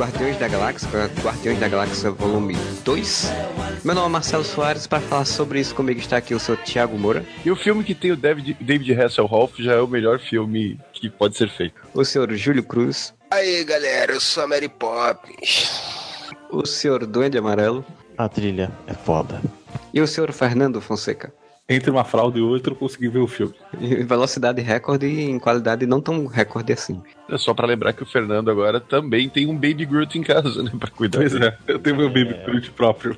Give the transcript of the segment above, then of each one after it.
Guardiões da Galáxia, Guardiões da Galáxia Volume 2. Meu nome é Marcelo Soares, para falar sobre isso comigo está aqui o seu Thiago Moura, E o filme que tem o David, David Hasselhoff já é o melhor filme que pode ser feito. o senhor Júlio Cruz, Aí galera, eu sou a Mary Poppins. o senhor Duende Amarelo A trilha é foda. e o senhor Fernando Fonseca. Entre uma fralda e outra eu consegui ver o filme. Em velocidade recorde e em qualidade não tão recorde assim. É só pra lembrar que o Fernando agora também tem um Baby Groot em casa, né? Pra cuidar Pois dele. é, eu tenho meu Baby Groot próprio.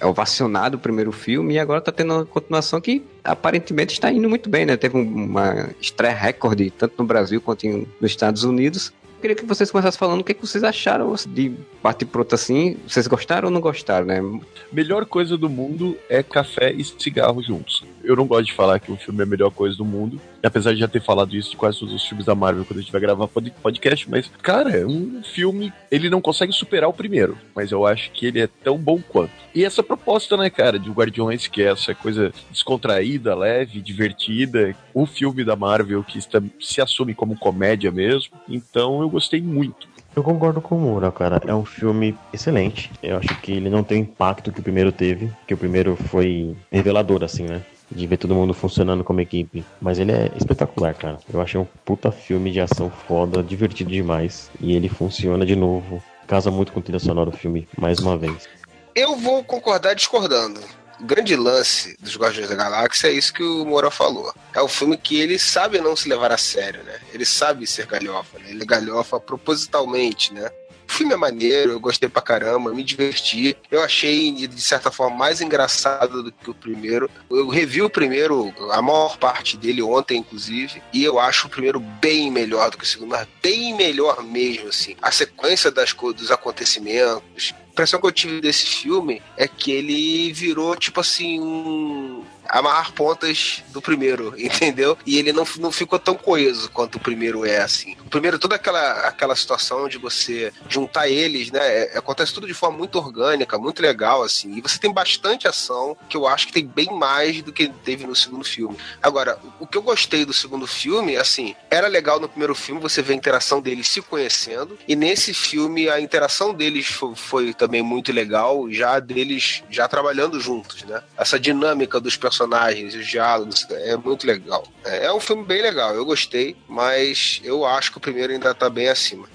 É ovacionado o primeiro filme e agora tá tendo uma continuação que aparentemente está indo muito bem, né? Teve um- uma estreia recorde, tanto no Brasil quanto nos Estados Unidos. Queria que vocês começassem falando o que, que vocês acharam de bate pronto assim. Vocês gostaram ou não gostaram, né? Melhor coisa do mundo é café e cigarro juntos. Eu não gosto de falar que um filme é a melhor coisa do mundo, apesar de já ter falado isso de quase todos os filmes da Marvel quando a gente vai gravar pod- podcast, mas, cara, é um filme. Ele não consegue superar o primeiro, mas eu acho que ele é tão bom quanto. E essa proposta, né, cara, de Guardiões, que é essa coisa descontraída, leve, divertida, o filme da Marvel que está- se assume como comédia mesmo, então eu gostei muito. Eu concordo com o Moura, cara. É um filme excelente. Eu acho que ele não tem o impacto que o primeiro teve, que o primeiro foi revelador, assim, né? De ver todo mundo funcionando como equipe. Mas ele é espetacular, cara. Eu achei um puta filme de ação foda, divertido demais. E ele funciona de novo. Casa muito com trilha sonora do filme, mais uma vez. Eu vou concordar discordando. O grande lance dos Guardiões da Galáxia é isso que o Moura falou. É um filme que ele sabe não se levar a sério, né? Ele sabe ser galhofa, né? Ele é galhofa propositalmente, né? O filme é maneiro, eu gostei pra caramba, me diverti. Eu achei, de certa forma, mais engraçado do que o primeiro. Eu revi o primeiro, a maior parte dele ontem, inclusive, e eu acho o primeiro bem melhor do que o segundo, mas bem melhor mesmo, assim. A sequência das, dos acontecimentos, a impressão que eu tive desse filme é que ele virou, tipo assim, um. Amarrar pontas do primeiro, entendeu? E ele não, não ficou tão coeso quanto o primeiro é, assim. O primeiro, toda aquela, aquela situação de você juntar eles, né? é- acontece tudo de forma muito orgânica, muito legal, assim. E você tem bastante ação, que eu acho que tem bem mais do que teve no segundo filme. Agora, o que eu gostei do segundo filme, assim, era legal no primeiro filme você ver a interação deles se conhecendo, e nesse filme a interação deles fo- foi, também muito legal, já deles já trabalhando juntos, né? Essa dinâmica dos personagens, os diálogos, é muito legal. É, é um filme bem legal, eu gostei, mas eu acho que o primeiro ainda tá bem acima.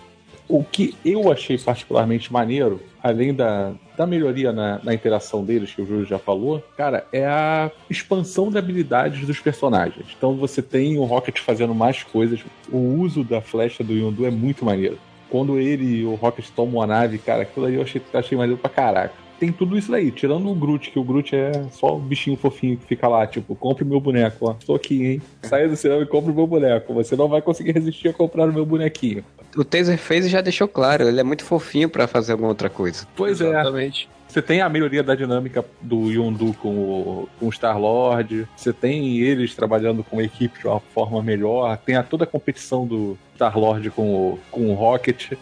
O que eu achei particularmente maneiro, além da, da melhoria na, na interação deles, que o Júlio já falou, cara, é a expansão de habilidades dos personagens. Então você tem o Rocket fazendo mais coisas, o uso da flecha do Yondu é muito maneiro. Quando ele e o Rocket tomam a nave, cara, aquilo aí eu achei, achei maneiro pra caraca. Tem tudo isso aí, tirando o Groot, que o Groot é só o bichinho fofinho que fica lá, tipo, compre meu boneco, ó. Tô aqui, hein? Saia do cinema e compre meu boneco. Você não vai conseguir resistir a comprar o meu bonequinho. O Taser fez e já deixou claro, ele é muito fofinho pra fazer alguma outra coisa. Pois é. Exatamente. Você tem a melhoria da dinâmica do Yondu com o, com o Star-Lord. Você tem eles trabalhando com a equipe de uma forma melhor. Tem a, toda a competição do Star-Lord com o, com o Rocket.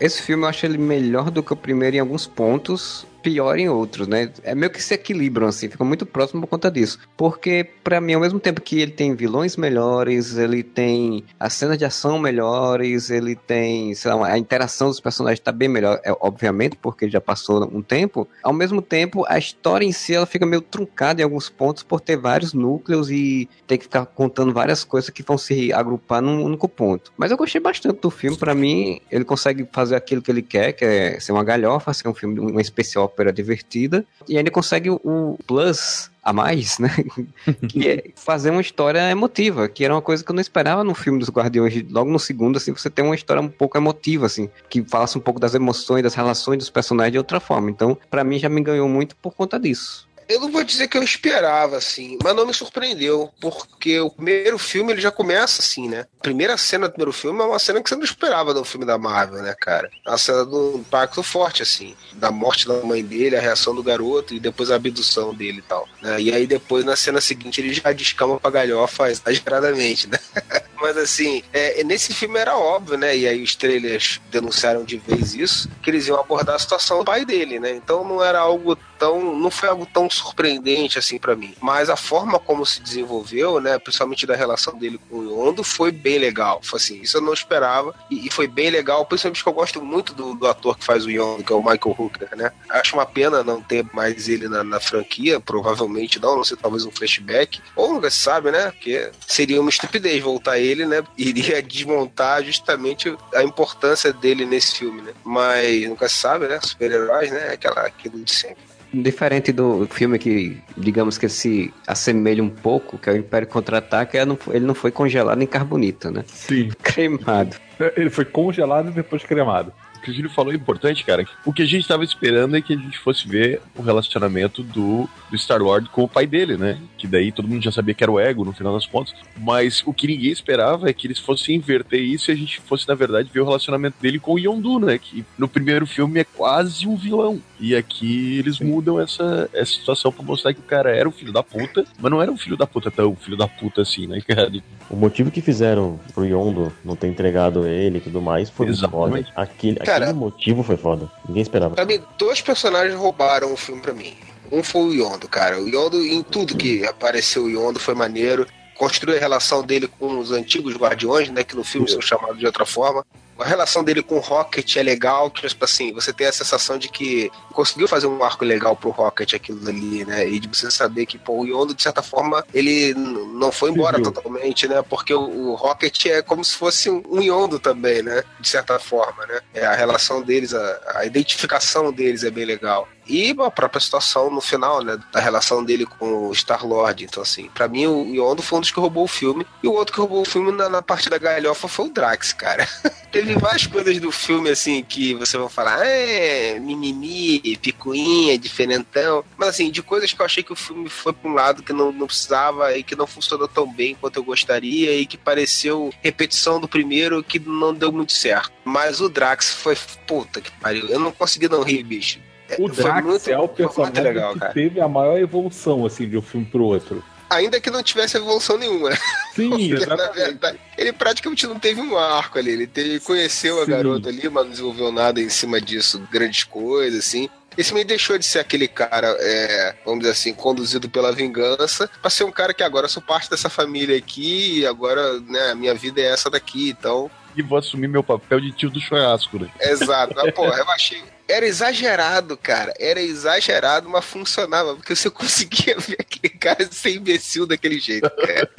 Esse filme eu acho ele melhor do que o primeiro em alguns pontos, pior em outros, né? É meio que se equilibram, assim, fica muito próximo por conta disso. Porque, pra mim, ao mesmo tempo que ele tem vilões melhores, ele tem as cenas de ação melhores, ele tem, sei lá, a interação dos personagens tá bem melhor, é, obviamente, porque já passou um tempo. Ao mesmo tempo, a história em si, ela fica meio truncada em alguns pontos por ter vários núcleos e ter que ficar contando várias coisas que vão se agrupar num único ponto. Mas eu gostei bastante do filme, pra mim, ele consegue fazer aquilo que ele quer, que é ser uma galhofa, ser um filme, um especial ópera divertida e ainda consegue o- plus a mais, né? que é fazer uma história emotiva, que era uma coisa que eu não esperava no filme dos Guardiões. Logo no segundo, assim, você tem uma história um pouco emotiva, assim, que falasse um pouco das emoções, das relações dos personagens de outra forma. Então, pra mim, já me ganhou muito por conta disso. Eu não vou dizer que eu esperava, assim, mas não me surpreendeu, porque o primeiro filme ele já começa assim, né? A primeira cena do primeiro filme é uma cena que você não esperava no filme da Marvel, né, cara? É uma cena do impacto forte, assim, da morte da mãe dele, a reação do garoto e depois a abdução dele e tal. né? E aí depois, na cena seguinte, ele já descama pra galhofa exageradamente, né? Mas assim, é, nesse filme era óbvio, né? E aí os trailers denunciaram de vez isso, que eles iam abordar a situação do pai dele, né? Então não era algo tão. não foi algo tão surpreendente assim pra mim. Mas a forma como se desenvolveu, né? Principalmente da relação dele com o Yondo, foi bem legal. Foi assim, isso eu não esperava. E, e foi bem legal, principalmente que eu gosto muito do, do ator que faz o Yondo, que é o Michael Hooker, né? Acho uma pena não ter mais ele na, na franquia, provavelmente não, não sei, talvez um flashback. Ou nunca se sabe, né? Porque seria uma estupidez voltar ele, né? Iria desmontar justamente a importância dele nesse filme, né? Mas nunca se sabe, né? Super-heróis, né? Aquela, aquilo de sempre. Diferente do filme que, digamos que se assemelha um pouco, que é o Império Contra-Ataca, ele não foi- ele não foi congelado em carbonita, né? Sim. Cremado. Ele foi congelado e depois cremado. O que o Júlio falou é importante, cara. O que a gente tava esperando é que a gente fosse ver o relacionamento do, do Star-Lord com o pai dele, né? Que daí todo mundo já sabia que era o ego, no final das contas. Mas o que ninguém esperava é que eles fossem inverter isso e a gente fosse, na verdade, ver o relacionamento dele com o Yondu, né? Que no primeiro filme é quase um vilão. E aqui eles mudam essa, essa situação pra mostrar que o cara era um filho da puta, mas não era um filho da puta tão filho da puta assim, né, cara? O motivo que fizeram pro Yondo não ter entregado ele e tudo mais foi muito foda. Exatamente. Aquele, Cara- aquele motivo foi foda. Ninguém esperava. Pra mim, dois personagens roubaram o filme pra mim. Um foi o Yondo, cara. O Yondo, em tudo que apareceu o Yondo, foi maneiro. Construiu a relação dele com os antigos Guardiões, né? Que no filme são chamados de outra forma. A relação dele com o Rocket é legal, que, tipo assim, você tem a sensação de que conseguiu fazer um arco legal pro Rocket aquilo ali, né? E de você saber que, pô, o Yondo, de certa forma, ele não foi embora Seguiu. totalmente, né? Porque o, o Rocket é como se fosse um, um Yondo também, né? De certa forma, né? É, a relação deles, a, a identificação deles é bem legal. E a própria situação no final, né? Da relação dele com o Star-Lord. Então, assim, pra mim o Yondo foi um dos que roubou o filme. E o outro que roubou o filme na, na parte da galhofa foi o Drax, cara. Teve várias coisas do filme, assim, que você vai falar, é, mimimi, picuinha, diferentão. Mas, assim, de coisas que eu achei que o filme foi pra um lado que não, não precisava e que não funcionou tão bem quanto eu gostaria e que pareceu repetição do primeiro que não deu muito certo. Mas o Drax foi, puta que pariu. Eu não consegui não rir, bicho. É, O foi Drax muito- é o personagem legal, que cara. teve a maior evolução, assim, de um filme pro outro. Ainda que não tivesse evolução nenhuma. Sim, Porque, na exatamente. verdade, ele praticamente não teve um arco ali. Ele teve, conheceu a Sim. garota ali, mas não desenvolveu nada em cima disso, grandes coisas, assim. Esse meio deixou de ser aquele cara, é, vamos dizer assim, conduzido pela vingança, pra ser um cara que agora sou parte dessa família aqui, e agora, né, a minha vida é essa daqui, então. E vou assumir meu papel de tio do churrasco, né? Exato. Mas, porra, eu achei. Era exagerado, cara. Era exagerado, mas funcionava. Porque você conseguia ver aquele cara ser imbecil daquele jeito. cara.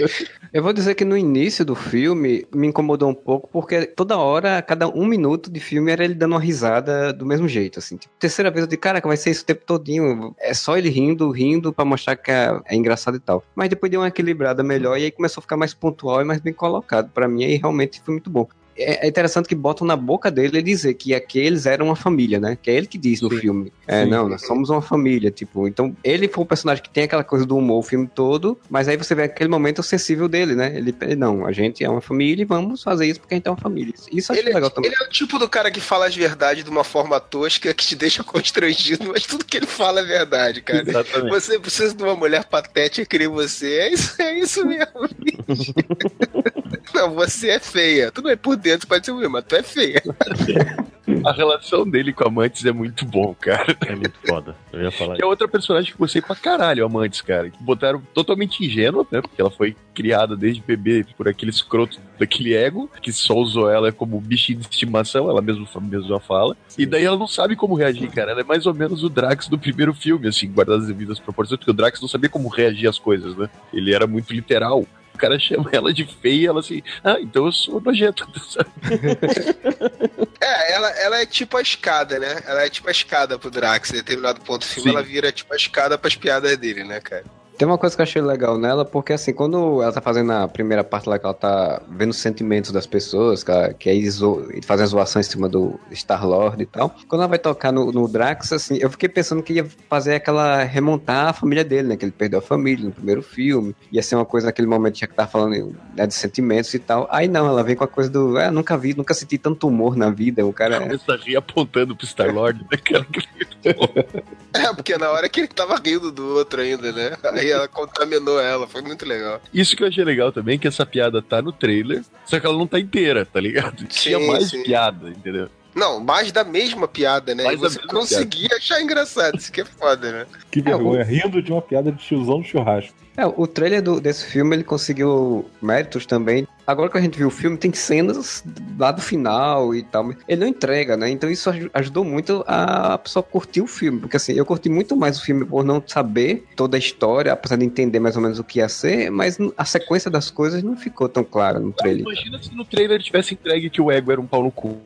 Eu vou dizer que no início do filme me incomodou um pouco, porque toda hora, a cada um minuto de filme, era ele dando uma risada do mesmo jeito, assim. Tipo, terceira vez eu disse, caraca, vai ser isso o tempo todinho. É só ele rindo, rindo, pra mostrar que é, é engraçado e tal. Mas depois deu uma equilibrada melhor, e aí começou a ficar mais pontual e mais bem colocado. Pra mim, aí realmente foi muito bom. É é interessante que botam na boca dele dizer que aqueles eram uma família, né? Que é ele que diz no Sim. filme. É, Sim. não, nós somos uma família, tipo. Então, ele foi um personagem que tem aquela coisa do humor o filme todo, mas aí você vê aquele momento sensível dele, né? Ele, não, a gente é uma família e vamos fazer isso porque a gente é uma família. Isso eu acho Ele, legal também. ele é o tipo do cara que fala as verdades de uma forma tosca que te deixa constrangido, mas tudo que ele fala é verdade, cara. Exatamente. Você precisa de uma mulher patética que nem você. É isso, é isso mesmo. Não, você é feia. Tu não é por dentro, pode ser ruim, mas tu é feia. A relação dele com a Amantes é muito bom, cara. É muito foda. Eu ia falar Que é outra personagem que gostei pra caralho, a Amantes, cara. Que botaram totalmente ingênua, né? Porque ela foi criada desde bebê por aquele escroto daquele ego, que só usou ela como bichinho de estimação, ela mesma, mesmo já fala. E daí ela não sabe como reagir, cara. Ela é mais ou menos o Drax do primeiro filme, assim, guardado as devidas proporções, porque o Drax não sabia como reagir às coisas, né? Ele era muito literal. O cara chama ela de feia e ela assim, ah, então eu sou nojento. É, ela, ela é tipo a escada, né? Ela é tipo a escada pro Drax. Em determinado ponto do filme, Sim. ela vira tipo a escada pras piadas dele, né, cara? Tem uma coisa que eu achei legal nela, porque assim, quando ela tá fazendo a primeira parte lá, que ela tá vendo os sentimentos das pessoas, que, ela, que é iso, fazendo zoação em cima do Star-Lord e tal, quando ela vai tocar no, no Drax, assim, eu fiquei pensando que ia fazer aquela, remontar a família dele, né, que ele perdeu a família no primeiro filme, ia ser uma coisa naquele momento já que tava falando né, de sentimentos e tal, aí não, ela vem com a coisa do, é, nunca vi, nunca senti tanto humor na vida, o cara... Começa a rir apontando pro Star-Lord, né, cara? É, porque na hora que ele tava rindo do outro ainda, né? Aí ela contaminou ela, foi muito legal. Isso que eu achei legal também, que essa piada tá no trailer, só que ela não tá inteira, tá ligado? Tinha mais sim. piada, entendeu? Não, mais da mesma piada, né? Mais e você conseguia achar engraçado, isso que é foda, né? Que vergonha, rindo de uma piada de tiozão do churrasco. É, o trailer do- desse filme ele conseguiu méritos também. Agora que a gente viu o filme, tem cenas lá do final e tal. mas Ele não entrega, né? Então isso aj- ajudou muito a pessoa curtir o filme. Porque assim, eu curti muito mais o filme por não saber toda a história, apesar de entender mais ou menos o que ia ser, mas a sequência das coisas não ficou tão clara no trailer. Imagina se no trailer tivesse entregue que o Ego era um pau no cu.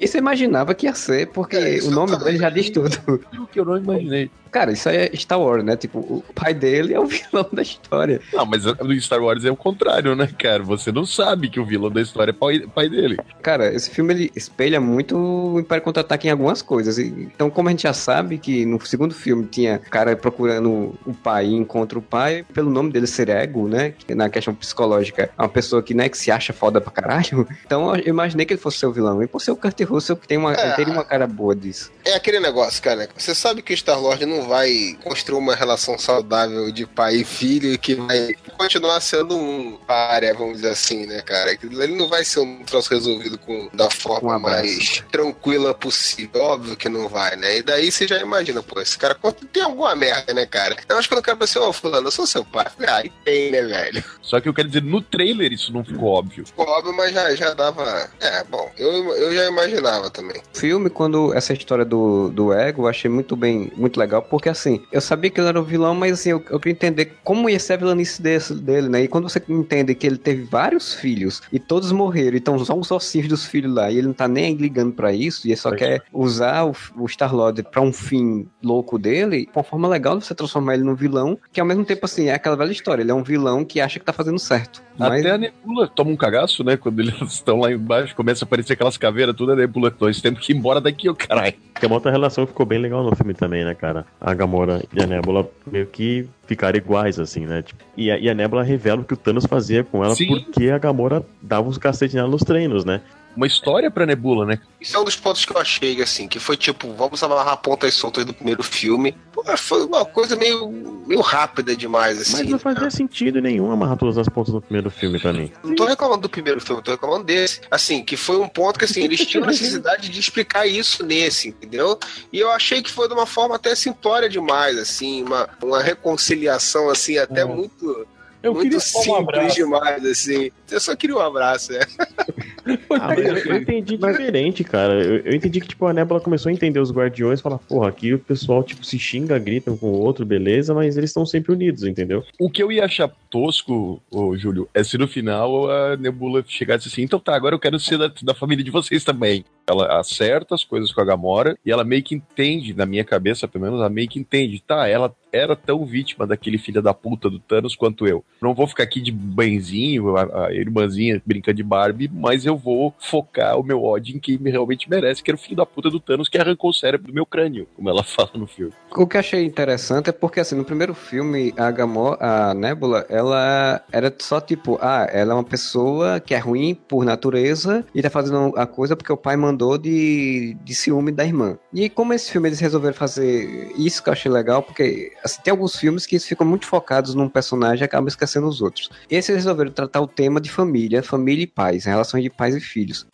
Isso eu imaginava que ia ser, porque É, o nome dele já diz tudo. O que eu não imaginei. Cara, isso aí é Star Wars, né? Tipo, o pai dele é o vilão da história. Não, mas no Star Wars é o contrário, né, cara? Você não sabe que o vilão da história é pai, pai dele. Cara, esse filme ele espelha muito o Império Contra-Ataque em algumas coisas. Então, como a gente já sabe que no segundo filme tinha cara procurando o pai e encontra o pai, pelo nome dele ser ego, né? Que na questão psicológica, é uma pessoa que, né, que se acha foda pra caralho. Então, eu imaginei que ele fosse ser o vilão. E por ser o Kurt Russell, que tem uma, É. ele teria uma cara boa disso. É aquele negócio, cara. Você sabe que o Star-Lord não vai construir uma relação saudável de pai e filho e que vai continuar sendo um área, vamos dizer assim, né, cara? Ele não vai ser um troço resolvido com, da forma Um mais tranquila possível. Óbvio que não vai, né? E daí você já imagina, pô, esse cara tem alguma merda, né, cara? Eu acho que quando o cara fala assim, ô, fulano, eu sou seu pai. Eu Ah, e tem, né, velho? Só que eu quero dizer, no trailer isso não ficou óbvio. Ficou óbvio, mas já, já dava... É, bom, eu, eu já imaginava também. O filme, quando essa história do, do ego, eu achei muito bem, muito legal, porque assim, eu sabia que ele era o vilão, mas assim, eu, eu queria entender como ia ser a vilanice desse, dele, né? E quando você entende que ele teve vários filhos e todos morreram, então só os ossinhos dos filhos lá, e ele não tá nem ligando pra isso, e ele só Pois quer usar o, o Star-Lord pra um fim louco dele, uma forma legal de você transformar ele num vilão, que ao mesmo tempo, assim, é aquela velha história, ele é um vilão que acha que tá fazendo certo. Mas Até a Nebula toma um cagaço, né? Quando eles estão lá embaixo, começa a aparecer aquelas caveiras, tudo a Nebula. Nós temos que ir embora daqui, ô caralho. Tem uma outra relação que ficou bem legal no filme também, né, cara? A Gamora e a Nebula meio que ficaram iguais, assim, né? Tipo, e, a, e a Nebula revela o que o Thanos fazia com ela Sim. porque a Gamora dava uns cacetes nela nos treinos, né? Uma história pra Nebula, né? Isso é um dos pontos que eu achei, assim, que foi tipo, vamos amarrar pontas soltas do primeiro filme. Pô, foi uma coisa meio, meio rápida demais, assim. Mas não fazia né? sentido nenhum amarrar todas as pontas no primeiro filme pra mim. Não tô reclamando do primeiro filme, tô reclamando desse. Assim, que foi um ponto que, assim, eles tinham necessidade de explicar isso nesse, entendeu? E eu achei que foi de uma forma até simplória demais, assim, uma, uma reconciliação, assim, até É. muito, Eu muito queria só um simples abraço. demais, assim. Eu só queria um abraço, é. Ah, mas eu, eu entendi diferente, cara. Eu, eu entendi que, tipo, a Nebula começou a entender os guardiões e falar, porra, aqui o pessoal, tipo, se xinga, grita um com o outro, beleza, mas eles estão sempre unidos, entendeu? O que eu ia achar tosco, ô, Júlio, é se no final a Nebula chegasse assim, então tá, agora eu quero ser da, da família de vocês também. Ela acerta as coisas com a Gamora e ela meio que entende, na minha cabeça pelo menos, ela meio que entende, tá, ela era tão vítima daquele filho da puta do Thanos quanto eu. Não vou ficar aqui de benzinho, a, a irmãzinha brincando de Barbie, mas eu vou focar o meu ódio em quem me realmente merece, que era o filho da puta do Thanos que arrancou o cérebro do meu crânio, como ela fala no filme. O que achei interessante é porque, assim, no primeiro filme, a Gamora, a Nebula, ela era só tipo, ah, ela é uma pessoa que é ruim por natureza e tá fazendo a coisa porque o pai mandou de, de ciúme da irmã. E como esse filme eles resolveram fazer isso que eu achei legal, porque, assim, tem alguns filmes que ficam muito focados num personagem e acabam esquecendo os outros. Esse eles resolveram tratar o tema de família, família e pais, relações de pais e filhos.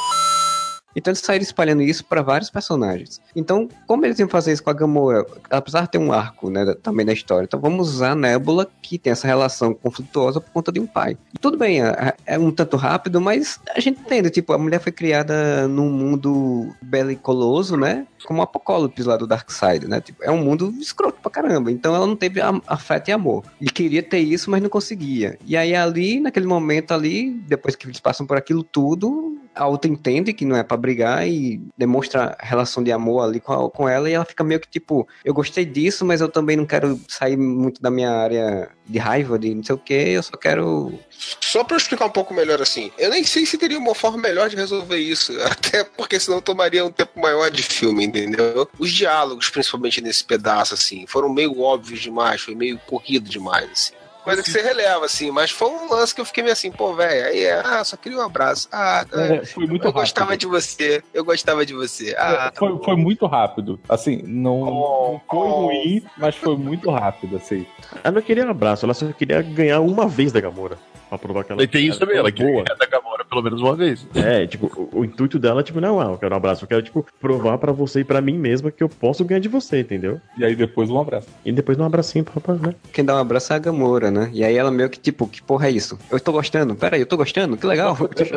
Então eles saíram espalhando isso pra vários personagens. Então, como eles iam fazer isso com a Gamora, apesar de ter um arco, né, também na história, então vamos usar a Nebula, que tem essa relação conflituosa por conta de um pai. E tudo bem, é, é um tanto rápido, mas a gente entende, tipo, a mulher foi criada num mundo belicoloso, né? Como o Apocalipse lá do Darkseid, né? Tipo, é um mundo escroto pra caramba. Então ela não teve afeto e amor. E queria ter isso, mas não conseguia. E aí ali, naquele momento ali, depois que eles passam por aquilo tudo, a outra entende que não é pra brigar e demonstra relação de amor ali com, a- com ela e ela fica meio que tipo, eu gostei disso, mas eu também não quero sair muito da minha área de raiva, de não sei o que, eu só quero Só pra eu explicar um pouco melhor assim, eu nem sei se teria uma forma melhor de resolver isso, até porque senão tomaria um tempo maior de filme, entendeu? Os diálogos, principalmente nesse pedaço, assim, foram meio óbvios demais, foi meio corrido demais, assim. Coisa que você releva, assim, mas foi um lance que eu fiquei meio assim, pô, velho, aí é, ah, só queria um abraço. Ah, É, foi muito eu rápido. gostava de você, eu gostava de você. Ah, É, foi, foi muito rápido. Assim, não, Oh, não foi oh. ruim, mas foi muito rápido, assim. Ela não queria um abraço, ela só queria ganhar uma vez da Gamora. Pra provar que ela E tem isso também, ela é queria boa. ganhar da Gamora pelo menos uma vez. É, tipo, o, o intuito dela, tipo, não, ah, eu quero um abraço, eu quero, tipo, provar pra você e pra mim mesma que eu posso ganhar de você, entendeu? E aí depois um abraço. E depois um abracinho pra, pra né? quem dá um abraço é a Gamora, né? E aí ela meio que tipo, que porra é isso? Eu tô gostando, peraí, eu tô gostando, que legal. Deixa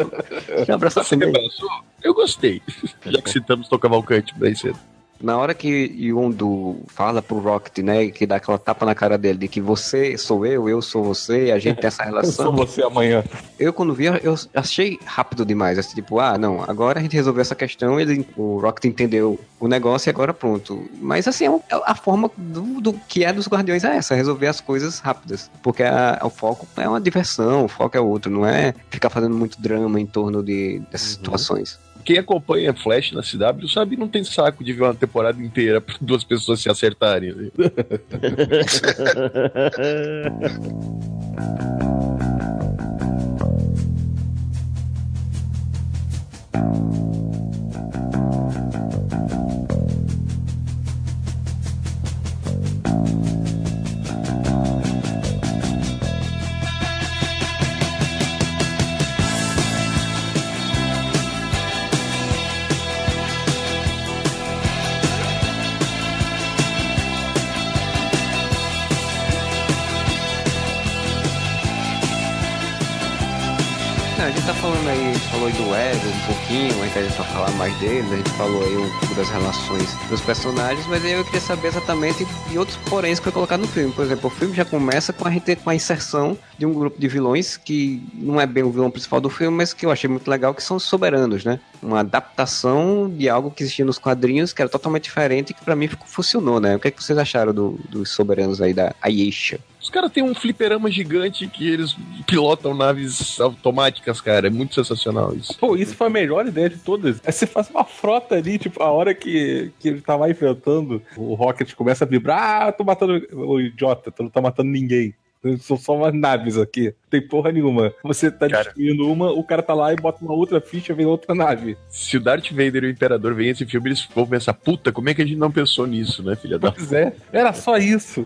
eu abraçar Você me também. abraçou? Eu gostei. Já que citamos Tô Cavalcante bem cedo. Na hora que Yondu fala pro Rocket, né, que dá aquela tapa na cara dele, de que você sou eu, eu sou você, a gente tem essa Eu relação. sou você amanhã. Eu, quando vi, eu achei rápido demais. Assim, tipo, ah, não, agora a gente resolveu essa questão, ele, o Rocket entendeu o negócio e agora pronto. Mas, assim, é é a forma do, do que é dos Guardiões é essa, resolver as coisas rápidas. Porque a- o foco é uma diversão, o foco é outro, não é ficar fazendo muito drama em torno de, dessas situações. Quem acompanha Flash na CW sabe não tem saco de ver uma temporada inteira pra duas pessoas se acertarem. falou aí do Ego um pouquinho, aí a gente vai falar mais deles, a gente falou aí um pouco das relações dos personagens, mas aí eu queria saber exatamente de outros poréns que foi colocado no filme. Por exemplo, o filme já começa com a gente com a inserção de um grupo de vilões que não é bem o vilão principal do filme, mas que eu achei muito legal, que são os soberanos, né? Uma adaptação de algo que existia nos quadrinhos, que era totalmente diferente e que pra mim funcionou, né? O que, é que vocês acharam do- dos soberanos aí da Ayesha? Os caras têm um fliperama gigante que eles pilotam naves automáticas, cara. É muito sensacional isso. Pô, isso foi a melhor ideia de todas. É você faz uma frota ali, tipo, a hora que, que ele tá lá enfrentando, o Rocket começa a vibrar, ah, tô matando o idiota, tu não tá matando ninguém. São só umas naves aqui. Não tem porra nenhuma. Você tá Cara. destruindo uma, o cara tá lá e bota uma outra ficha, vem outra nave. Se o Darth Vader e o Imperador veem esse filme, eles vão pensar, puta, como é que a gente não pensou nisso, né, filha da... Pois é, era só isso.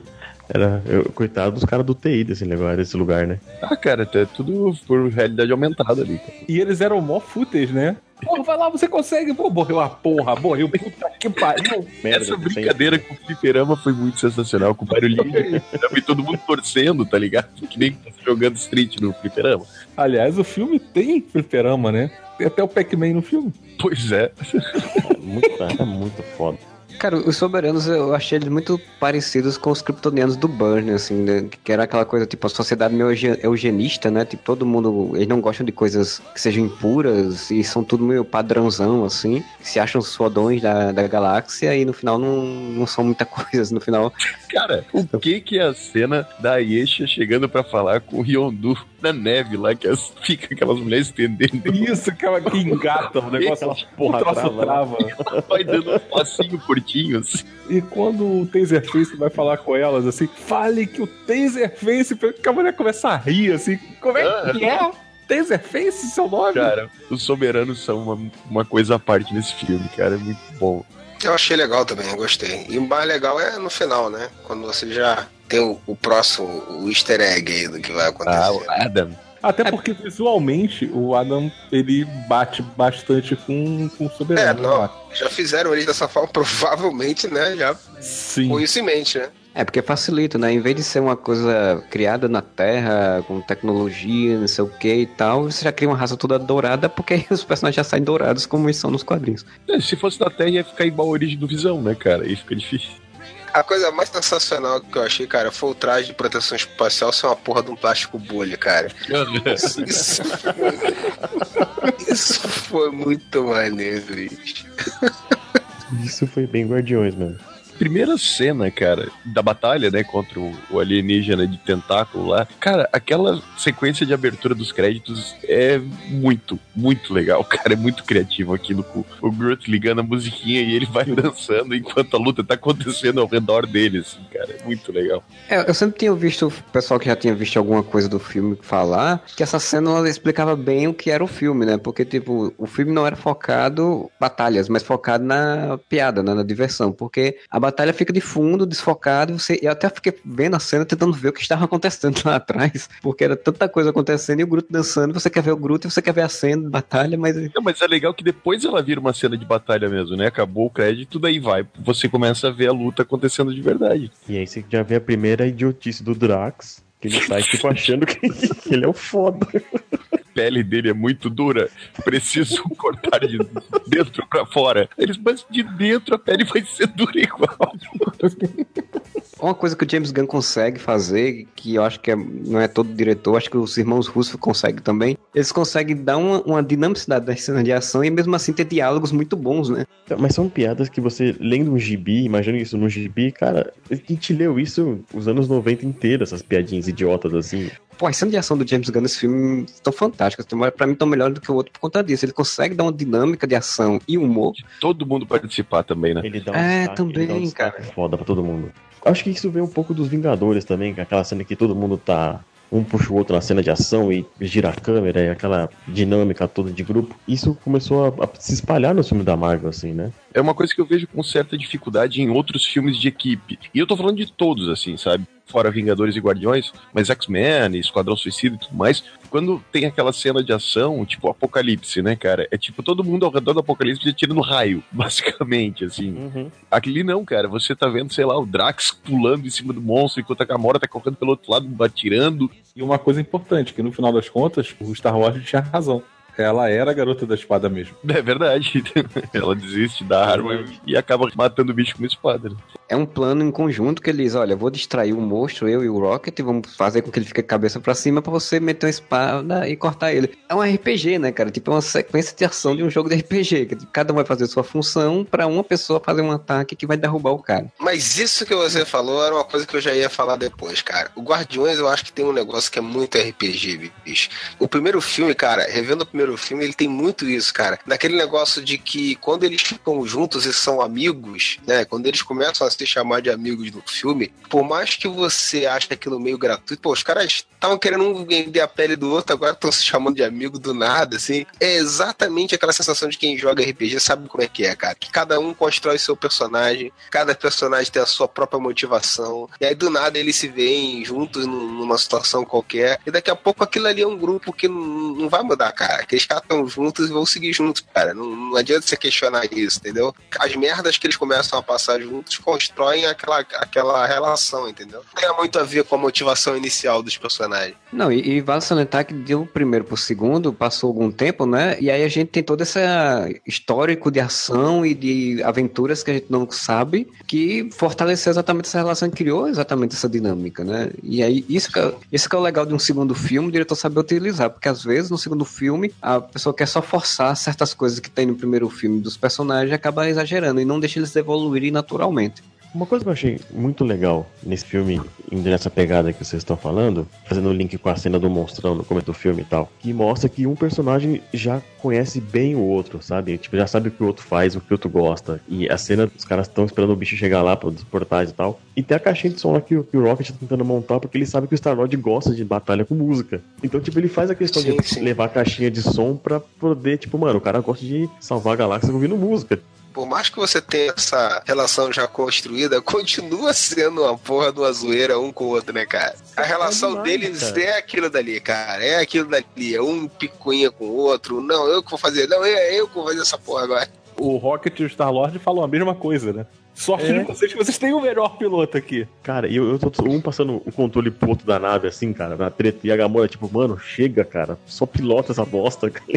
Era, eu, coitado dos caras do TI desse lugar, desse lugar, né? Ah, cara, é tudo por realidade aumentada ali, cara. E eles eram mó fúteis, né? Porra, vai lá, você consegue. Pô, morreu a porra, morreu. Puta que pariu. Merda, Essa brincadeira com o fliperama foi muito sensacional, com o barulhinho e todo mundo torcendo, tá ligado? Que nem jogando Street no fliperama. Aliás, o filme tem fliperama, né? Tem até o Pac-Man no filme. Pois é. É muito, é muito foda. Cara, os soberanos eu achei eles muito parecidos com os kryptonianos do Burn, assim, né? que era aquela coisa, tipo, a sociedade meio euge- eugenista, né? Tipo, todo mundo, eles não gostam de coisas que sejam impuras e são tudo meio padrãozão, assim, se acham fodões da, da galáxia e no final não, não são muita coisa, no final... Cara, o que que é a cena da Ayesha chegando pra falar com o Yondu na neve lá, que as, fica aquelas mulheres estendendo, Isso, aquela que engata o negócio, ela porra trava, trava. vai dando um passinho curtinho, assim. E quando o Taserface vai falar com elas, assim, fale que o Taserface, que a mulher começa a rir, assim, como é que é? Taserface, seu nome? Cara, os soberanos são uma, uma coisa à parte nesse filme, cara, é muito bom. Eu achei legal também, eu gostei. E o mais legal é no final, né? Quando você já tem o, o próximo, o easter egg aí do que vai Ah, acontecer. o Adam. Até porque visualmente o Adam ele bate bastante com, com o É, Soberano. não. Já fizeram ele dessa forma, provavelmente, né? Já Sim. com isso em mente, né? É, porque facilita, né? Em vez de ser uma coisa criada na Terra, com tecnologia, não sei o que e tal, você já cria uma raça toda dourada, porque aí os personagens já saem dourados como eles são nos quadrinhos. É, Se fosse na Terra, ia ficar igual a origem do Visão, né, cara? Aí fica difícil. A coisa mais sensacional que eu achei, cara, foi o traje de proteção espacial ser uma porra de um plástico bolha, cara. Isso, isso, isso foi muito maneiro, bicho. Isso foi bem Guardiões, mano. Primeira cena, cara, da batalha, né, contra o, alienígena de tentáculo lá. Cara, aquela sequência de abertura dos créditos é muito, muito legal, cara. É muito criativo aquilo com o Groot ligando a musiquinha e ele vai dançando enquanto a luta tá acontecendo ao redor dele, assim, cara. É muito legal. É, eu sempre tinha visto o pessoal que já tinha visto alguma coisa do filme falar que essa cena ela explicava bem o que era o filme, né? Porque, tipo, o filme não era focado batalhas, mas focado na piada, né? na diversão. Porque a batalha fica de fundo, desfocado, e você, eu até fiquei vendo a cena tentando ver o que estava acontecendo lá atrás, porque era tanta coisa acontecendo e o Groot dançando, você quer ver o Groot e você quer ver a cena de batalha, mas Não, mas é legal que depois ela vira uma cena de batalha mesmo, né? Acabou o crédito, daí vai. Você começa a ver a luta acontecendo de verdade. E aí você já vê a primeira idiotice do Drax, que ele sai tipo achando que ele é o foda. Pele dele é muito dura, preciso cortar de dentro pra fora. Eles, mas de dentro a pele vai ser dura igual. Uma coisa que o James Gunn consegue fazer, que eu acho que é- não é todo diretor, acho que os irmãos Russo conseguem também, eles conseguem dar uma, uma dinamicidade das cenas de ação e mesmo assim ter diálogos muito bons, né? Mas são piadas que você, lendo um gibi, imagina isso no gibi, cara, a gente leu isso os anos 90 inteiro, essas piadinhas idiotas assim. Pô, as cenas de ação do James Gunn nesse filme estão fantásticas. Pra mim, estão melhores do que o outro por conta disso. Ele consegue dar uma dinâmica de ação e humor. Todo mundo participar também, né? Ele dá um É, destaque, ele dá um também, destaque foda pra todo mundo. Acho que isso vem um pouco dos Vingadores também, é aquela cena que todo mundo tá. Um puxa o outro na cena de ação e gira a câmera e aquela dinâmica toda de grupo. Isso começou a, a se espalhar no filme da Marvel, assim, né? É uma coisa que eu vejo com certa dificuldade em outros filmes de equipe. E eu tô falando de todos, assim, sabe? Fora Vingadores e Guardiões, mas X-Men, Esquadrão Suicida e tudo mais. Quando tem aquela cena de ação, tipo Apocalipse, né, cara? É tipo todo mundo ao redor do Apocalipse atirando raio, basicamente, assim. Aquele não, cara. Você tá vendo, sei lá, o Drax pulando em cima do monstro enquanto a Gamora tá correndo pelo outro lado, atirando. E uma coisa importante, que no final das contas, o Star Wars tinha razão. Ela era a garota da espada mesmo. É verdade. Ela desiste da arma e acaba matando o bicho com uma espada. né? É um plano em conjunto que eles, olha, vou distrair o monstro, eu e o Rocket, e vamos fazer com que ele fique cabeça pra cima pra você meter uma espada e cortar ele. É um RPG, né, cara? Tipo, é uma sequência de ação de um jogo de RPG. que Cada um vai fazer sua função pra uma pessoa fazer um ataque que vai derrubar o cara. Mas isso que você falou era uma coisa que eu já ia falar depois, cara. O Guardiões eu acho que tem um negócio que é muito RPG, bicho. O primeiro filme, cara, revendo o primeiro filme, ele tem muito isso, cara. Daquele negócio de que quando eles ficam juntos e são amigos, né? Quando eles começam a se chamar de amigos no filme, por mais que você ache aquilo meio gratuito, pô, os caras estavam querendo um vender a pele do outro, agora estão se chamando de amigo do nada, assim. É exatamente aquela sensação de quem joga RPG sabe como é que é, cara. Que cada um constrói seu personagem, cada personagem tem a sua própria motivação, e aí do nada eles se veem juntos num- numa situação qualquer, e daqui a pouco aquilo ali é um grupo que não vai mudar, cara. Que eles estão juntos e vão seguir juntos, cara. Não, não adianta você questionar isso, entendeu? As merdas que eles começam a passar juntos constroem aquela, aquela relação, entendeu? Não tem muito a ver com a motivação inicial dos personagens. Não, e, e vale salientar que deu o primeiro pro segundo, passou algum tempo, né? E aí a gente tem todo esse histórico de ação e de aventuras que a gente não sabe, que fortaleceu exatamente essa relação criou exatamente essa dinâmica, né? E aí, isso que, é, isso que é o legal de um segundo filme, o diretor saber utilizar, porque às vezes no segundo filme a pessoa quer só forçar certas coisas que tem no primeiro filme dos personagens e acaba exagerando e não deixa eles evoluírem naturalmente. Uma coisa que eu achei muito legal nesse filme, indo nessa pegada que vocês estão falando, fazendo o link com a cena do monstrão no começo do filme e tal, que mostra que um personagem já conhece bem o outro, sabe? Tipo, já sabe o que o outro faz, o que o outro gosta. E a cena, os caras estão esperando o bicho chegar lá dos portais e tal. E tem a caixinha de som lá que, o- que o Rocket tá tentando montar, porque ele sabe que o Star-Lord gosta de batalha com música. Então, tipo, ele faz a questão Sim, de sim. levar a caixinha de som pra poder, tipo, mano, o cara gosta de salvar a galáxia ouvindo música. Por mais que você tenha essa relação já construída, continua sendo uma porra de uma zoeira um com o outro, né, cara? A relação demais, deles cara. é aquilo dali, cara. É aquilo dali. É um picuinha com o outro. Não, eu que vou fazer. Não, é eu que vou fazer essa porra agora. O Rocket e o Star-Lord falam a mesma coisa, né? Sorte É. de vocês que vocês têm o melhor piloto aqui. Cara, e eu, eu tô um passando o controle pro outro da nave, assim, cara, na treta. E a Gamora, tipo, mano, chega, cara. Só pilota essa bosta, cara.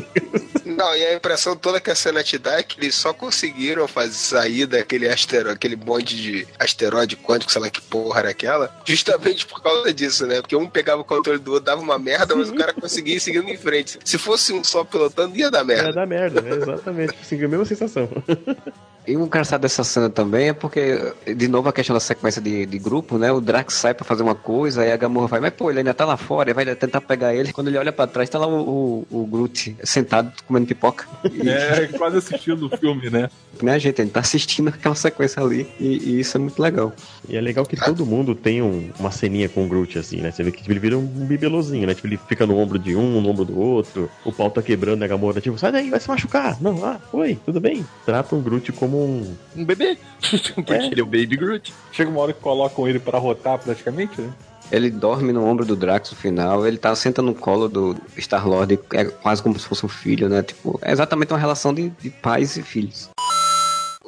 Não, e a impressão toda que a cena te dá é que eles só conseguiram fazer sair daquele asteroide, aquele monte de asteroide quântico, sei lá que porra era aquela, justamente por causa disso, né? Porque um pegava o controle do outro, dava uma merda, mas o cara conseguia ir seguindo em frente. Se fosse um só pilotando, ia dar Ia merda. dar merda, né? Exatamente. Assim, a mesma sensação. E o engraçado dessa cena também é porque, de novo, a questão da sequência de, de grupo, né? O Drax sai pra fazer uma coisa, aí a Gamorra vai, mas pô, ele ainda tá lá fora, e vai tentar pegar ele. Quando ele olha pra trás, tá lá o, o, o Groot sentado comendo pipoca. E, É, quase assistindo o filme, né? né, gente? Ele tá assistindo aquela sequência ali, e, e isso é muito legal. E é legal que todo mundo tem um- uma ceninha com o Groot, assim, né? Você vê que tipo, ele vira um bibelozinho, né? Tipo, ele fica no ombro de um, no ombro do outro. O pau tá quebrando, né? A Gamora, tipo, sai daí, vai se machucar. Não, ah, oi, tudo bem. Trata o Groot como um... Um bebê. Porque É. ele é o Baby Groot. Chega uma hora que colocam ele pra rotar praticamente, né? Ele dorme no ombro do Drax no final, ele tá senta no colo do Star-Lord, é quase como se fosse um filho, né? Tipo, é exatamente uma relação de, de pais e filhos.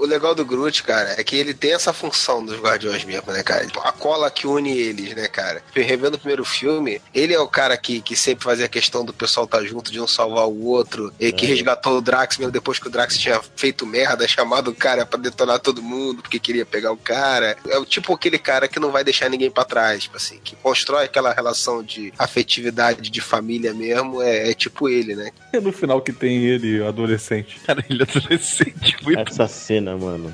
O legal do Groot, cara, é que ele tem essa função dos Guardiões mesmo, né, cara? Tipo, A cola que une eles, né, cara? Revendo o primeiro filme, ele é o cara que, que sempre fazia questão do pessoal estar junto, de um salvar o outro, e que É. resgatou o Drax mesmo depois que o Drax tinha feito merda, chamado o cara pra detonar todo mundo, porque queria pegar o cara. É o tipo aquele cara que não vai deixar ninguém pra trás, tipo assim, que constrói aquela relação de afetividade de família mesmo, é, é tipo ele, né? E no final que tem ele, adolescente. Cara, ele é adolescente. Muito Essa cena, mano.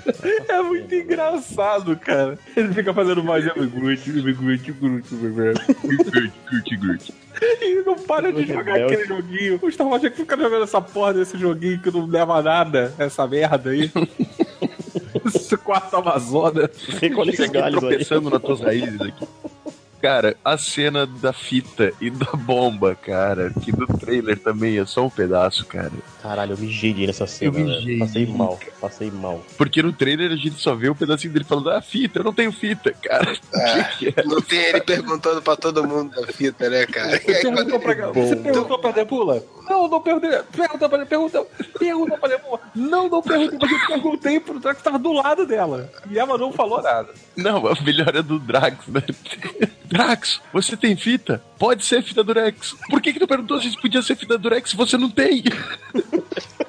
É muito engraçado, cara. Ele fica fazendo magia do Groot, do Groot, Groot, Groot. Groot, Groot, Groot. E não para de jogar Rebelde. aquele joguinho. O Star Wars que fica jogando essa porra desse joguinho que não leva a nada, essa merda aí. Esse quarto Fica aqui galhos aí. tropeçando nas tuas raízes aqui. Cara, a cena da fita e da bomba, cara, que no trailer também é só um pedaço, cara. Caralho, eu me girei nessa cena, Eu me girei. Passei mal, passei mal. Porque no trailer a gente só vê o pedacinho dele falando, ah, fita, eu não tenho fita, cara. O que, que é? Não tem ele perguntando pra todo mundo da fita, né, cara? Aí, quando Perguntou pra, ele- você perguntou pra Nebula? Não, não perguntei. Perguntou pra perguntou, perguntou pra Nebula. Não, não perguntei, mas eu perguntei pro Drax que tava do lado dela. E ela não falou nada. Não, a melhor é do Drax, né? Drax, você tem fita? Pode ser fita do Rex. Por que que tu perguntou se podia ser fita do Rex se você não tem?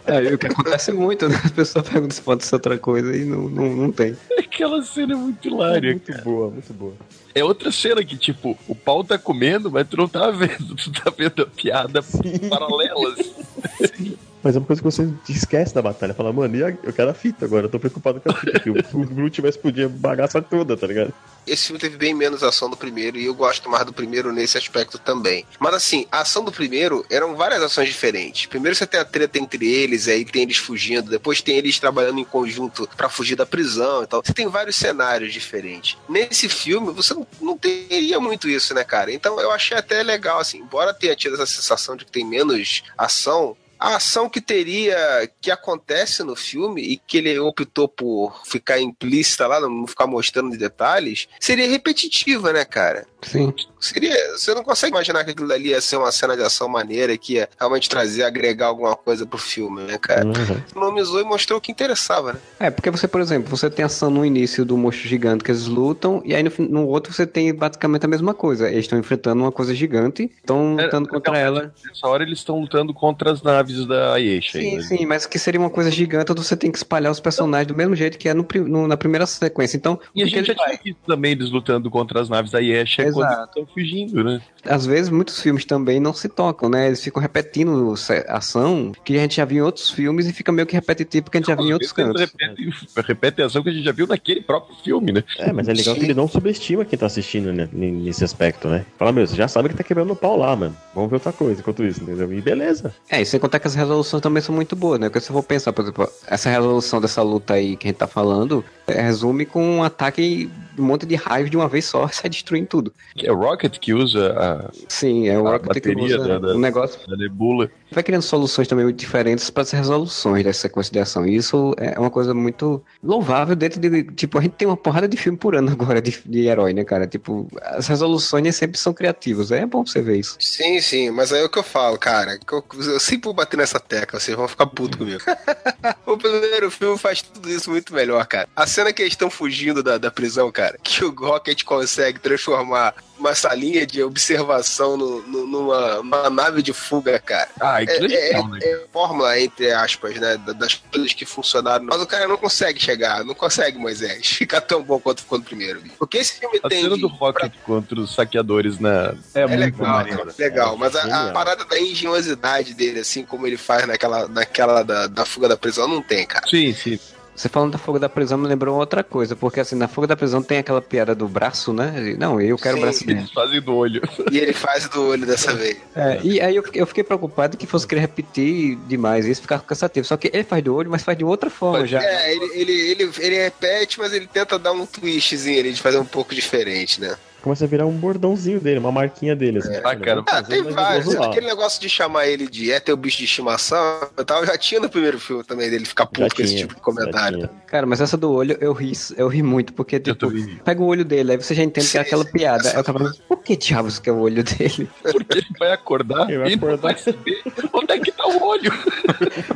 É, o que acontece muito, né? As pessoas perguntam se pode ser outra coisa e não, não, não tem. Aquela cena é muito hilária, Muito cara. boa, muito boa. É outra cena que, tipo, o pau tá comendo, mas tu não tá vendo. Tu tá vendo a piada paralela. assim. Mas é uma coisa que você esquece da batalha. Fala, mano, e a- eu quero a fita agora, eu tô preocupado com a fita. Que o, Groot vai explodir a bagaça toda, tá ligado? Esse filme teve bem menos ação do primeiro e eu gosto mais do primeiro nesse aspecto também. Mas assim, a ação do primeiro eram várias ações diferentes. Primeiro você tem a treta entre eles, aí tem eles fugindo, depois tem eles trabalhando em conjunto pra fugir da prisão e tal. Você tem vários cenários diferentes. Nesse filme você não, não teria muito isso, né, cara? Então eu achei até legal, assim, embora tenha tido essa sensação de que tem menos ação, a ação que teria, que acontece no filme e que ele optou por ficar implícita lá, não ficar mostrando detalhes, seria repetitiva, né, cara? Sim. Seria, você não consegue imaginar que aquilo dali ia ser uma cena de ação maneira que ia realmente trazer, agregar alguma coisa pro filme, né, cara? Uhum. Economizou e mostrou o que interessava, né? É, porque você, por exemplo, você tem ação no início do monstro gigante que eles lutam, e aí no, no outro você tem basicamente a mesma coisa. Eles estão enfrentando uma coisa gigante, estão É, lutando contra ela. Nessa hora eles estão lutando contra as naves da Aisha. Sim, ainda. sim, mas que seria uma coisa gigante, você tem que espalhar os personagens do mesmo jeito que é no, no- na primeira sequência. Então, E a gente já tinha visto também eles lutando contra as naves da Yesha quando Exato. eles estão fugindo, né? Às vezes muitos filmes também não se tocam, né? Eles ficam repetindo ação que a gente já viu em outros filmes e fica meio que repetitivo porque a gente já viu em outros cantos. Repetem, repetem a ação que a gente já viu naquele próprio filme, né? É, mas é legal que ele não subestima quem tá assistindo né, nesse aspecto, né? Fala, meu, você já sabe que tá quebrando o pau lá, mano. Vamos ver outra coisa enquanto isso, entendeu? E beleza. É, e sem contar que as resoluções também são muito boas, né? Porque se eu for pensar, por exemplo, essa resolução dessa luta aí que a gente tá falando, é, resume com um ataque um monte de raios de uma vez só sai destruindo tudo. É o Rocket que usa a, Sim, é o A Rocket que bateria usa da- da- negócio. a nebula. Vai criando soluções também muito diferentes para as resoluções dessa sequência de ação. E isso é uma coisa muito louvável dentro de. Tipo, a gente tem uma porrada de filme por ano agora de, de herói, né, cara? Tipo, as resoluções nem sempre são criativas. É bom você ver isso. Sim, sim, mas aí é o que eu falo, cara. Eu, eu sempre vou bater nessa tecla, vocês vão ficar putos comigo. o primeiro filme faz tudo isso muito melhor, cara. A cena que eles estão fugindo da, da prisão, cara, que o Rocket consegue transformar uma salinha de observação no- no- numa, nave de fuga, cara. Ah, é, É, né? é fórmula, entre aspas, né? da- Das coisas que funcionaram. Mas o cara não consegue chegar, não consegue, Moisés, ficar tão bom quanto ficou no primeiro. bicho. Porque esse filme A tem. cena de- do Rocket contra os saqueadores na. É, É muito legal, maneiro. legal. Mas a, a parada da engenhosidade dele, assim, como ele faz naquela, naquela da, da fuga da prisão, não tem, cara. Sim, sim. Você falando da fuga da prisão me lembrou outra coisa, porque assim, na fuga da prisão tem aquela piada do braço, né? Ele, Não, eu quero Sim. o braço dele. Fazem do olho. E ele faz do olho dessa vez. É, e aí eu, eu fiquei preocupado que fosse querer repetir demais, isso ficava cansativo. Só que ele faz do olho, mas faz de outra forma já. É, ele, ele, ele, ele repete, mas ele tenta dar um twistzinho ali de fazer um pouco diferente, né? Começa a virar um bordãozinho dele, uma marquinha dele. Assim, Ah, cara, Ah, tem vários. Aquele negócio de chamar ele de é teu bicho de estimação e tal, já tinha no primeiro filme também, dele ficar puto com esse tipo de comentário. Cara, mas essa do olho eu ri, eu ri muito, porque Eu tipo, pega o olho dele, aí você já entende que é Sim, aquela sim. piada. Eu tava falando, por que diabos que é o olho dele? Porque ele vai acordar Ele vai e não acordar. vai saber onde é que tá o olho.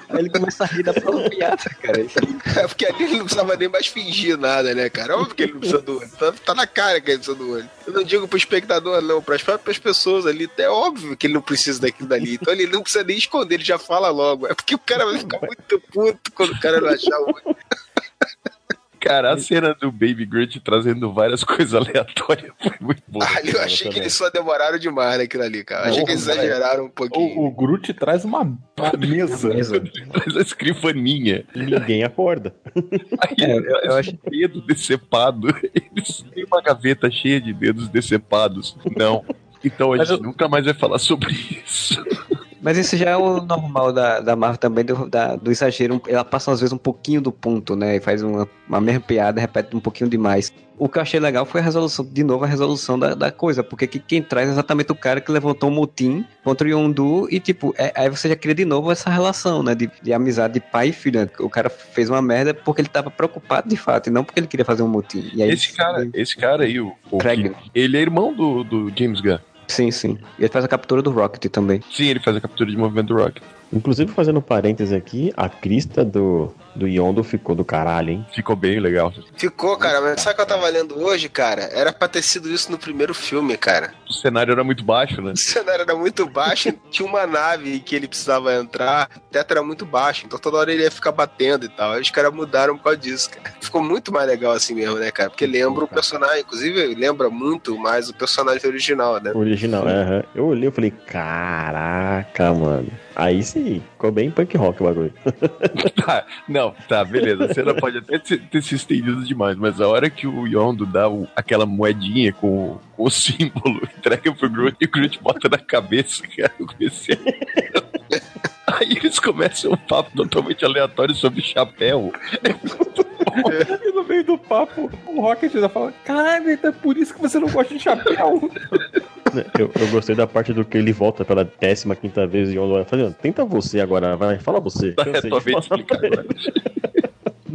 Aí ele começa a rir da própria piada, cara. É porque ali ele não precisava nem mais fingir nada, né, cara? Óbvio que ele não precisa do olho. Tá, tá na cara que ele precisa do olho. Eu não digo pro espectador, não, pras próprias pessoas ali. É óbvio que ele não precisa daquilo dali. Então ele não precisa nem esconder, ele já fala logo. É porque o cara vai ficar muito puto quando o cara não achar o. Cara, a cena do Baby Groot trazendo várias coisas aleatórias foi muito boa. Ali eu achei que eles só demoraram demais naquilo ali, cara. Achei que eles Porra, exageraram um pouquinho. O, o Groot traz uma, uma mesa. Traz a escrivaninha. E ninguém acorda. Aí É, eu- eu acho- dedo decepado. Eles têm uma gaveta cheia de dedos decepados. Não. Então a Mas gente eu- nunca mais vai falar sobre isso. Mas isso já é o normal da, da Marvel também, do, da- do exagero. Ela passa às vezes um pouquinho do ponto, né? E faz uma, uma mesma piada, repete um pouquinho demais. O que eu achei legal foi a resolução, de novo, a resolução da, da coisa, porque que- quem traz é exatamente o cara que levantou um motim contra o Yondu e, tipo, é- aí você já cria de novo essa relação, né? De, de amizade de pai e filho. né? O cara fez uma merda porque ele tava preocupado de fato, e não porque ele queria fazer um motim. E aí, Esse cara, esse cara aí, o, o Craig. que- ele é irmão do, do James Gunn. Sim, sim. E ele faz a captura do Rocket também. Sim, ele faz a captura de movimento do Rocket. Inclusive, fazendo parênteses aqui, a crista do, do Yondo ficou do caralho, hein? Ficou bem legal. Ficou, cara, mas sabe o que eu tava lendo hoje, cara? Era pra ter sido isso no primeiro filme, cara. O cenário era muito baixo, né? O cenário era muito baixo, tinha uma nave que ele precisava entrar, o teto era muito baixo, então toda hora ele ia ficar batendo e tal. Aí os caras mudaram por causa disso, cara. Ficou muito mais legal assim mesmo, né, cara? Porque lembra o personagem, inclusive lembra muito mais o personagem original, né? O original, aham. Eu olhei e falei, caraca, mano. Aí sim, ficou bem punk rock o bagulho. Tá, não, tá, beleza. A cena pode até ter, ter se estendido demais, mas a hora que o Yondo dá o- aquela moedinha com, com o símbolo, entrega pro Groot e o Groot bota na cabeça, cara, eu comecei. Aí eles começam um papo totalmente aleatório sobre chapéu. E no meio do papo, o Rocket já fala: Caralho, então é por isso que você não gosta de chapéu. Eu, eu gostei da parte do que ele volta pela décima quinta vez e o Yondo vai falando, tenta você agora, vai, fala você. É explicar ele. agora.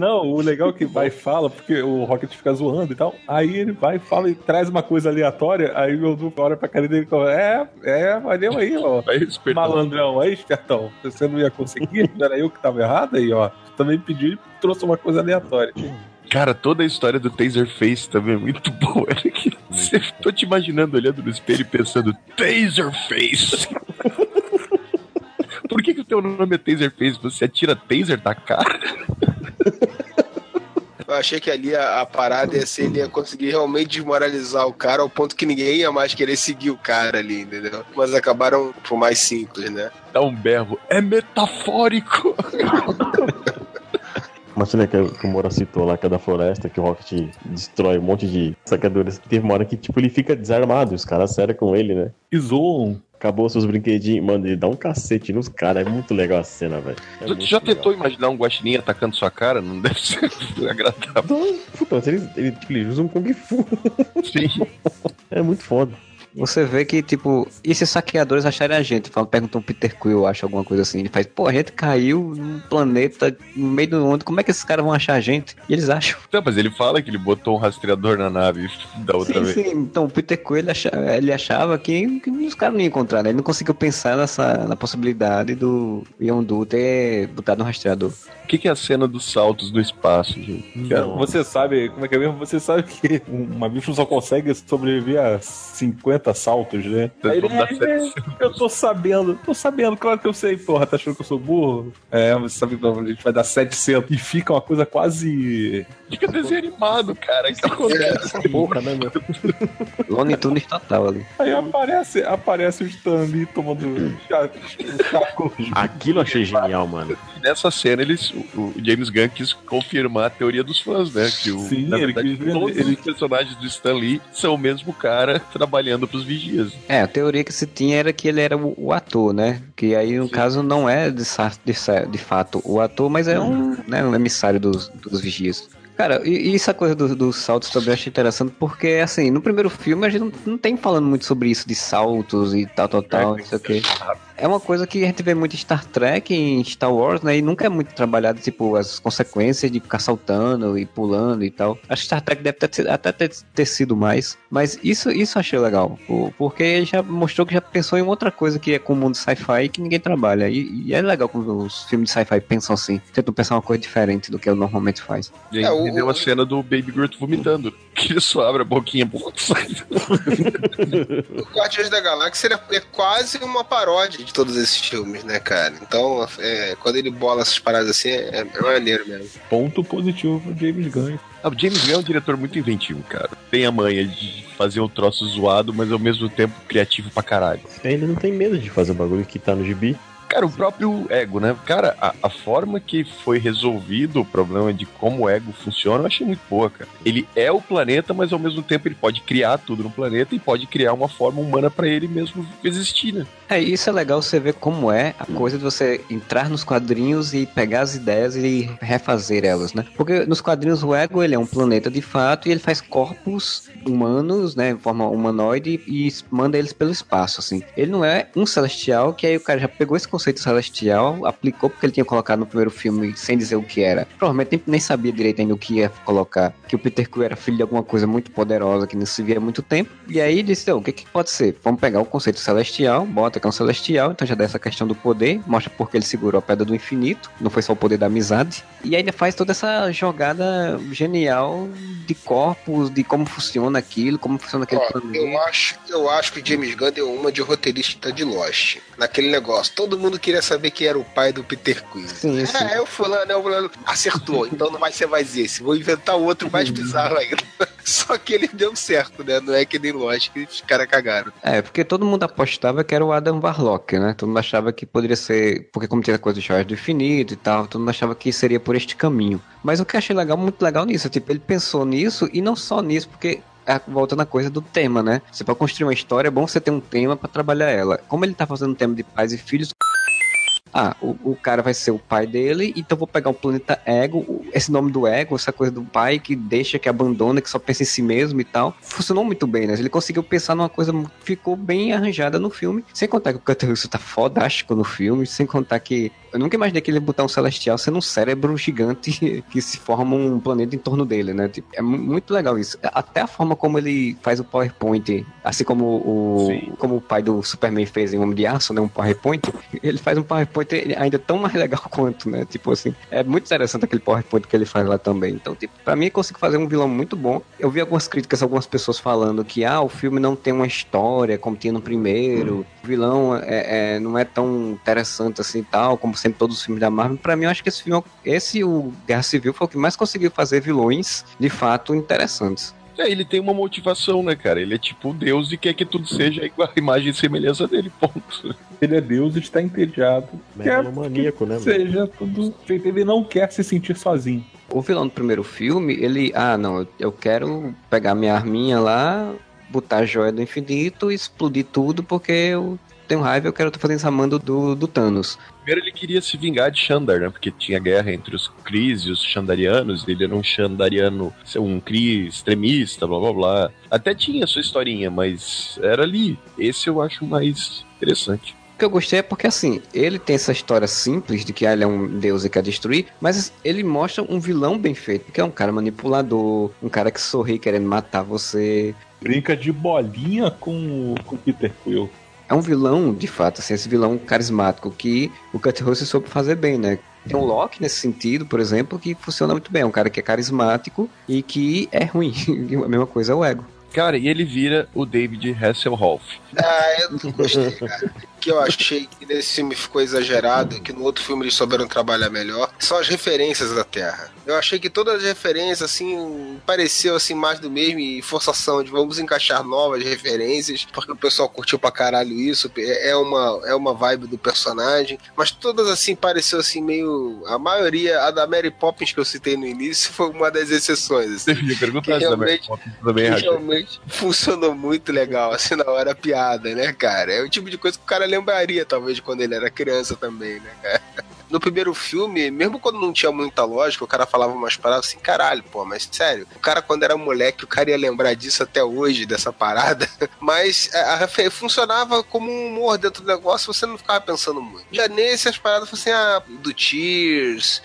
Não, o legal é que vai e fala, porque o Rocket fica zoando e tal. Aí ele vai e fala e traz uma coisa aleatória. Aí o Edu olha pra cara dele e fala: É, é, valeu aí, ó. Malandrão, aí, espertão. Você não ia conseguir? Não era eu que tava errado aí, ó. Também pediu e trouxe uma coisa aleatória. Cara, toda a história do Taserface também é muito boa. Olha que você, tô te imaginando olhando no espelho e pensando, Taserface! Por que, que o teu nome é Taserface? Você atira taser da cara? Eu achei que ali a, a parada ia ser, ele ia conseguir realmente desmoralizar o cara ao ponto que ninguém ia mais querer seguir o cara ali, entendeu? Mas acabaram por mais simples, né? Dá um berro. É metafórico! Uma cena que, que o Moura citou lá, que é da floresta, que o Rocket destrói um monte de saqueadores. Teve uma hora que, tipo, ele fica desarmado, os caras sério com ele, né? E zoam. Acabou seus brinquedinhos, mano, ele dá um cacete nos caras, é muito legal a cena, velho. É Tu já legal. tentou imaginar um guaxinim atacando sua cara? Não deve ser agradável. Então, puta, ele, ele, tipo, ele usa um Kung Fu. Sim. É muito foda. Você vê que, tipo, e se os saqueadores acharem a gente? Falam, perguntam o Peter Quill, acho alguma coisa assim. Ele faz, pô, a gente caiu num planeta no meio do mundo, como é que esses caras vão achar a gente? E eles acham. Não, mas ele fala que ele botou um rastreador na nave da outra Sim, vez. sim. Então, o Peter Quill, ele achava, ele achava que, que os caras não iam encontrar, né? Ele não conseguiu pensar nessa, na possibilidade do Yondu ter botado no rastreador. O que, que é a cena dos saltos do espaço, gente? Cara, Você sabe, como é que é mesmo? Você sabe que uma bicho só consegue sobreviver a 50 saltos, né? Aí ele, "É, certo." eu tô sabendo, tô sabendo, claro que eu sei, porra, tá achando que eu sou burro? É, você sabe que a gente vai dar 700 e fica uma coisa quase. Fica desenho animado, cara. Que acontece? Porra, né, meu? Lone Tunes total ali. Aí aparece, aparece o Stan Lee tomando chá, chá com- Aquilo eu achei genial, mano. Nessa cena, eles, o, James Gunn quis confirmar a teoria dos fãs, né? Que o, Sim, na ele verdade, quis ver- todos ele- os personagens do Stan Lee são o mesmo cara trabalhando pros vigias. É, a teoria que se tinha era que ele era o, o ator, né? Que aí, no caso, não é de, de, de fato o ator, mas é um, né, um emissário dos, dos vigias. Cara, e, e essa coisa dos dos saltos também eu acho interessante, porque, assim, no primeiro filme a gente não, não tem falando muito sobre isso, de saltos e tal, tal, tal, não sei o quê. É uma coisa que a gente vê muito em Star Trek, em Star Wars, né? E nunca é muito trabalhado, tipo, as consequências de ficar saltando e pulando e tal. Acho que Star Trek deve ter, até ter, ter sido mais. Mas isso, isso eu achei legal. por- Porque ele já mostrou que já pensou em outra coisa que é comum de sci-fi que ninguém trabalha. E, e é legal quando os filmes de sci-fi pensam assim. Tentam pensar uma coisa diferente do que ele normalmente faz. E aí É, o- me deu a cena do Baby Groot vomitando. Que ele só abre a boquinha. O Guardiões da Galáxia é, é quase uma paródia de todos esses filmes, né, cara? Então, é, quando ele bola essas paradas assim, é, é maneiro mesmo. Ponto positivo pro James Gunn. Ah, o James Gunn é um diretor muito inventivo, cara. Tem a manha de fazer um troço zoado, mas ao mesmo tempo criativo pra caralho. Ele não tem medo de fazer o bagulho que tá no gibi. Cara, o próprio ego, né? Cara, a, a forma que foi resolvido o problema de como o ego funciona, eu achei muito boa, cara. Ele é o planeta, mas ao mesmo tempo ele pode criar tudo no planeta e pode criar uma forma humana pra ele mesmo existir, né? É, isso é legal você ver como é a coisa de você entrar nos quadrinhos e pegar as ideias e refazer elas, né? Porque nos quadrinhos o Ego, ele é um planeta de fato e ele faz corpos humanos, né, em forma humanoide e manda eles pelo espaço, assim. Ele não é um celestial, que aí o cara já pegou esse celestial, aplicou porque ele tinha colocado no primeiro filme sem dizer o que era. Provavelmente nem, nem sabia direito ainda o que ia colocar, que o Peter Quill era filho de alguma coisa muito poderosa que não se via há muito tempo. E aí disse, "Ô, o que que pode ser? Vamos pegar o conceito celestial, bota que é um celestial, então já dá essa questão do poder, mostra porque ele segurou a pedra do infinito, não foi só o poder da amizade. E ainda faz toda essa jogada genial de corpos, de como funciona aquilo, como funciona aquele Ó, planeta. eu acho, eu acho que o James Gunn deu uma de roteirista de Lost. Naquele negócio. Todo mundo queria saber quem era o pai do Peter Quill. Sim, sim. É, é o fulano, é o fulano. Acertou, então não vai ser mais esse. Vou inventar outro mais bizarro ainda. Só que ele deu certo, né? Não é que nem Lost que os caras cagaram. É, porque todo mundo apostava que era o Adam Warlock, né? Todo mundo achava que poderia ser, porque como tinha coisa de Joias do Infinito e tal, todo mundo achava que seria por este caminho. Mas o que eu achei legal, muito legal nisso, tipo, ele pensou nisso e não só nisso, porque é, voltando à coisa do tema, né? Você para construir uma história é bom você ter um tema pra trabalhar ela. Como ele tá fazendo um tema de pais e filhos, ah, o, o cara vai ser o pai dele, então vou pegar o planeta Ego, esse nome do Ego, essa coisa do pai que deixa, que abandona, que só pensa em si mesmo e tal. Funcionou muito bem, né? Ele conseguiu pensar numa coisa, ficou bem arranjada no filme. Sem contar que o Cutter Russell tá fodástico no filme, sem contar que eu nunca imaginei que ele ia botar um celestial sendo um cérebro gigante que se forma um planeta em torno dele, né? Tipo, é mu- muito legal isso. Até a forma como ele faz o PowerPoint, assim como o, Sim. como o pai do Superman fez em Homem de Aço, né? Um PowerPoint, ele faz um PowerPoint ainda tão mais legal quanto, né? Tipo assim, é muito interessante aquele PowerPoint que ele faz lá também. Então, tipo, pra mim, consegue fazer um vilão muito bom. Eu vi algumas críticas, algumas pessoas falando que, ah, o filme não tem uma história como tinha no primeiro, o vilão é, é- não é tão interessante assim e tal, como sempre todos os filmes da Marvel. Pra mim, eu acho que esse filme, esse, o Guerra Civil, foi o que mais conseguiu fazer vilões, de fato, interessantes. É, ele tem uma motivação, né, cara? Ele é tipo Deus e quer que tudo seja igual a imagem e semelhança dele, ponto. Ele é Deus e está entediado. Megalomaníaco, né, que mano? seja tudo feito. Ele não quer se sentir sozinho. O vilão do primeiro filme, ele, ah, não, eu, eu quero pegar minha arminha lá, botar a joia do infinito e explodir tudo porque eu tenho raiva, eu quero estar fazendo essa mando do, do Thanos. Primeiro ele queria se vingar de Xandar, né? Porque tinha guerra entre os Cris e os Xandarianos. Ele era um Xandariano, um Cri extremista, blá blá blá. Até tinha sua historinha, mas era ali. Esse eu acho mais interessante. O que eu gostei é porque, assim, ele tem essa história simples de que ah, ele é um deus e quer destruir, mas ele mostra um vilão bem feito, que é um cara manipulador, um cara que sorri querendo matar você. Brinca de bolinha com o com o Peter Quill. É um vilão, de fato, assim, esse vilão carismático que o Kurt Russell soube fazer bem, né? Tem um Loki nesse sentido, por exemplo, que funciona muito bem. É um cara que é carismático e que é ruim. A mesma coisa é o ego. Cara, e ele vira o David Hasselhoff. Ah, eu não gostei, cara. Que eu achei que nesse filme ficou exagerado, que no outro filme eles souberam trabalhar melhor, são as referências da Terra. Eu achei que todas as referências, assim, pareceu assim mais do mesmo e forçação de vamos encaixar novas referências, porque o pessoal curtiu pra caralho isso, é uma, é uma vibe do personagem, mas todas assim pareceu assim meio. A maioria, a da Mary Poppins que eu citei no início, foi uma das exceções. Assim, Você perguntar Que essa também. Raquel. realmente funcionou muito legal, assim, na hora piada, né, cara? É o tipo de coisa que o cara lembraria, talvez, de quando ele era criança também, né, cara? No primeiro filme, mesmo quando não tinha muita lógica, o cara falava umas paradas assim, caralho, pô, mas sério, o cara quando era moleque, o cara ia lembrar disso até hoje, dessa parada, mas a, a refe- funcionava como um humor dentro do negócio, você não ficava pensando muito. Já nesse, as paradas, assim, ah, do Tears,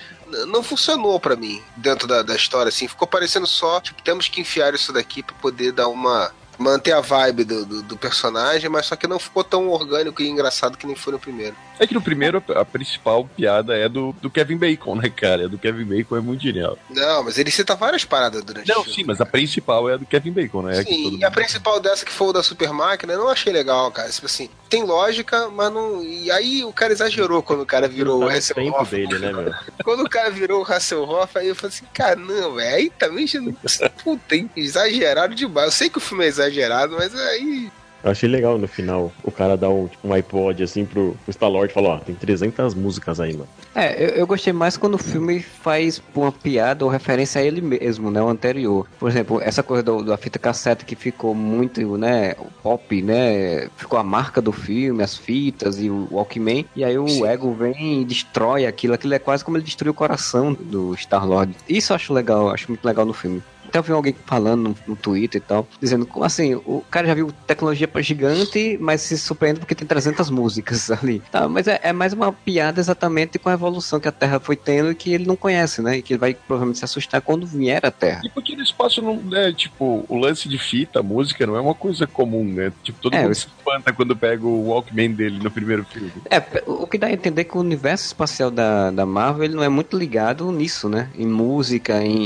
não funcionou pra mim dentro da, da história, assim. Ficou parecendo só, tipo, temos que enfiar isso daqui pra poder dar uma. Manter a vibe do, do, do personagem, mas só que não ficou tão orgânico e engraçado que nem foi no primeiro. É que no primeiro a a principal piada é do, do Kevin Bacon, né, cara? A do Kevin Bacon é muito genial. Não, mas ele cita várias paradas durante o Não, filme. sim, mas a principal é a do Kevin Bacon, né? É que Sim, todo e a mundo- principal dessa que foi o da super máquina, eu não achei legal, cara. Tipo assim, tem lógica, mas não. E aí o cara exagerou quando o cara virou o Tá tempo Hasselhoff. dele, né, meu? Quando o cara virou o Hasselhoff, aí eu falei assim, cara, não, velho, aí também já não. Puta, hein, exagerado demais. Eu sei que o filme é exagerado, mas aí. Eu achei legal no final. O cara dá um, tipo, um iPod assim pro, pro Star-Lord e fala: Ó, tem 300 músicas aí, mano. É, eu, eu gostei mais quando o filme faz uma piada ou referência a ele mesmo, né? O anterior. Por exemplo, essa coisa do- da fita cassete que ficou muito, né? O pop, né? Ficou a marca do filme, as fitas e o Walkman. E aí o Sim. ego vem e destrói aquilo. Aquilo é quase como ele destruiu o coração do Star-Lord. Isso eu acho legal, acho muito legal no filme. Até eu vi alguém falando no, no Twitter e tal, dizendo, como assim, o cara já viu tecnologia pra gigante, mas se surpreende porque tem 300 músicas ali. Tá, mas é, é mais uma piada exatamente com a evolução que a Terra foi tendo e que ele não conhece, né? E que ele vai provavelmente se assustar quando vier a Terra. E porque no espaço não, né, tipo, o lance de fita, música, não é uma coisa comum, né? Tipo, todo É, mundo eu- se espanta quando pega o Walkman dele no primeiro filme. É, o que dá a entender é que o universo espacial da, da Marvel ele não é muito ligado nisso, né? Em música, em-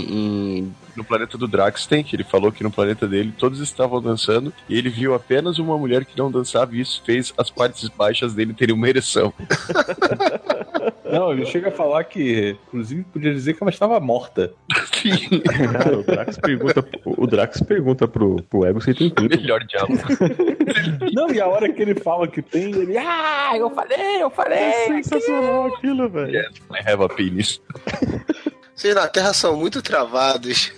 em No planeta do Drax tem, que ele falou que no planeta dele todos estavam dançando e ele viu apenas uma mulher que não dançava e isso fez as partes baixas dele terem uma ereção. Não, ele chega a falar que, inclusive, podia dizer que ela estava morta. Sim, Cara, o Drax pergunta, o Drax pergunta pro, pro Ego se tem tudo. melhor diálogo. Não, e a hora que ele fala que tem, ele. Ah, eu falei, eu falei! Sensacional aquilo, velho. I have a penis. Vocês na Terra são muito travados.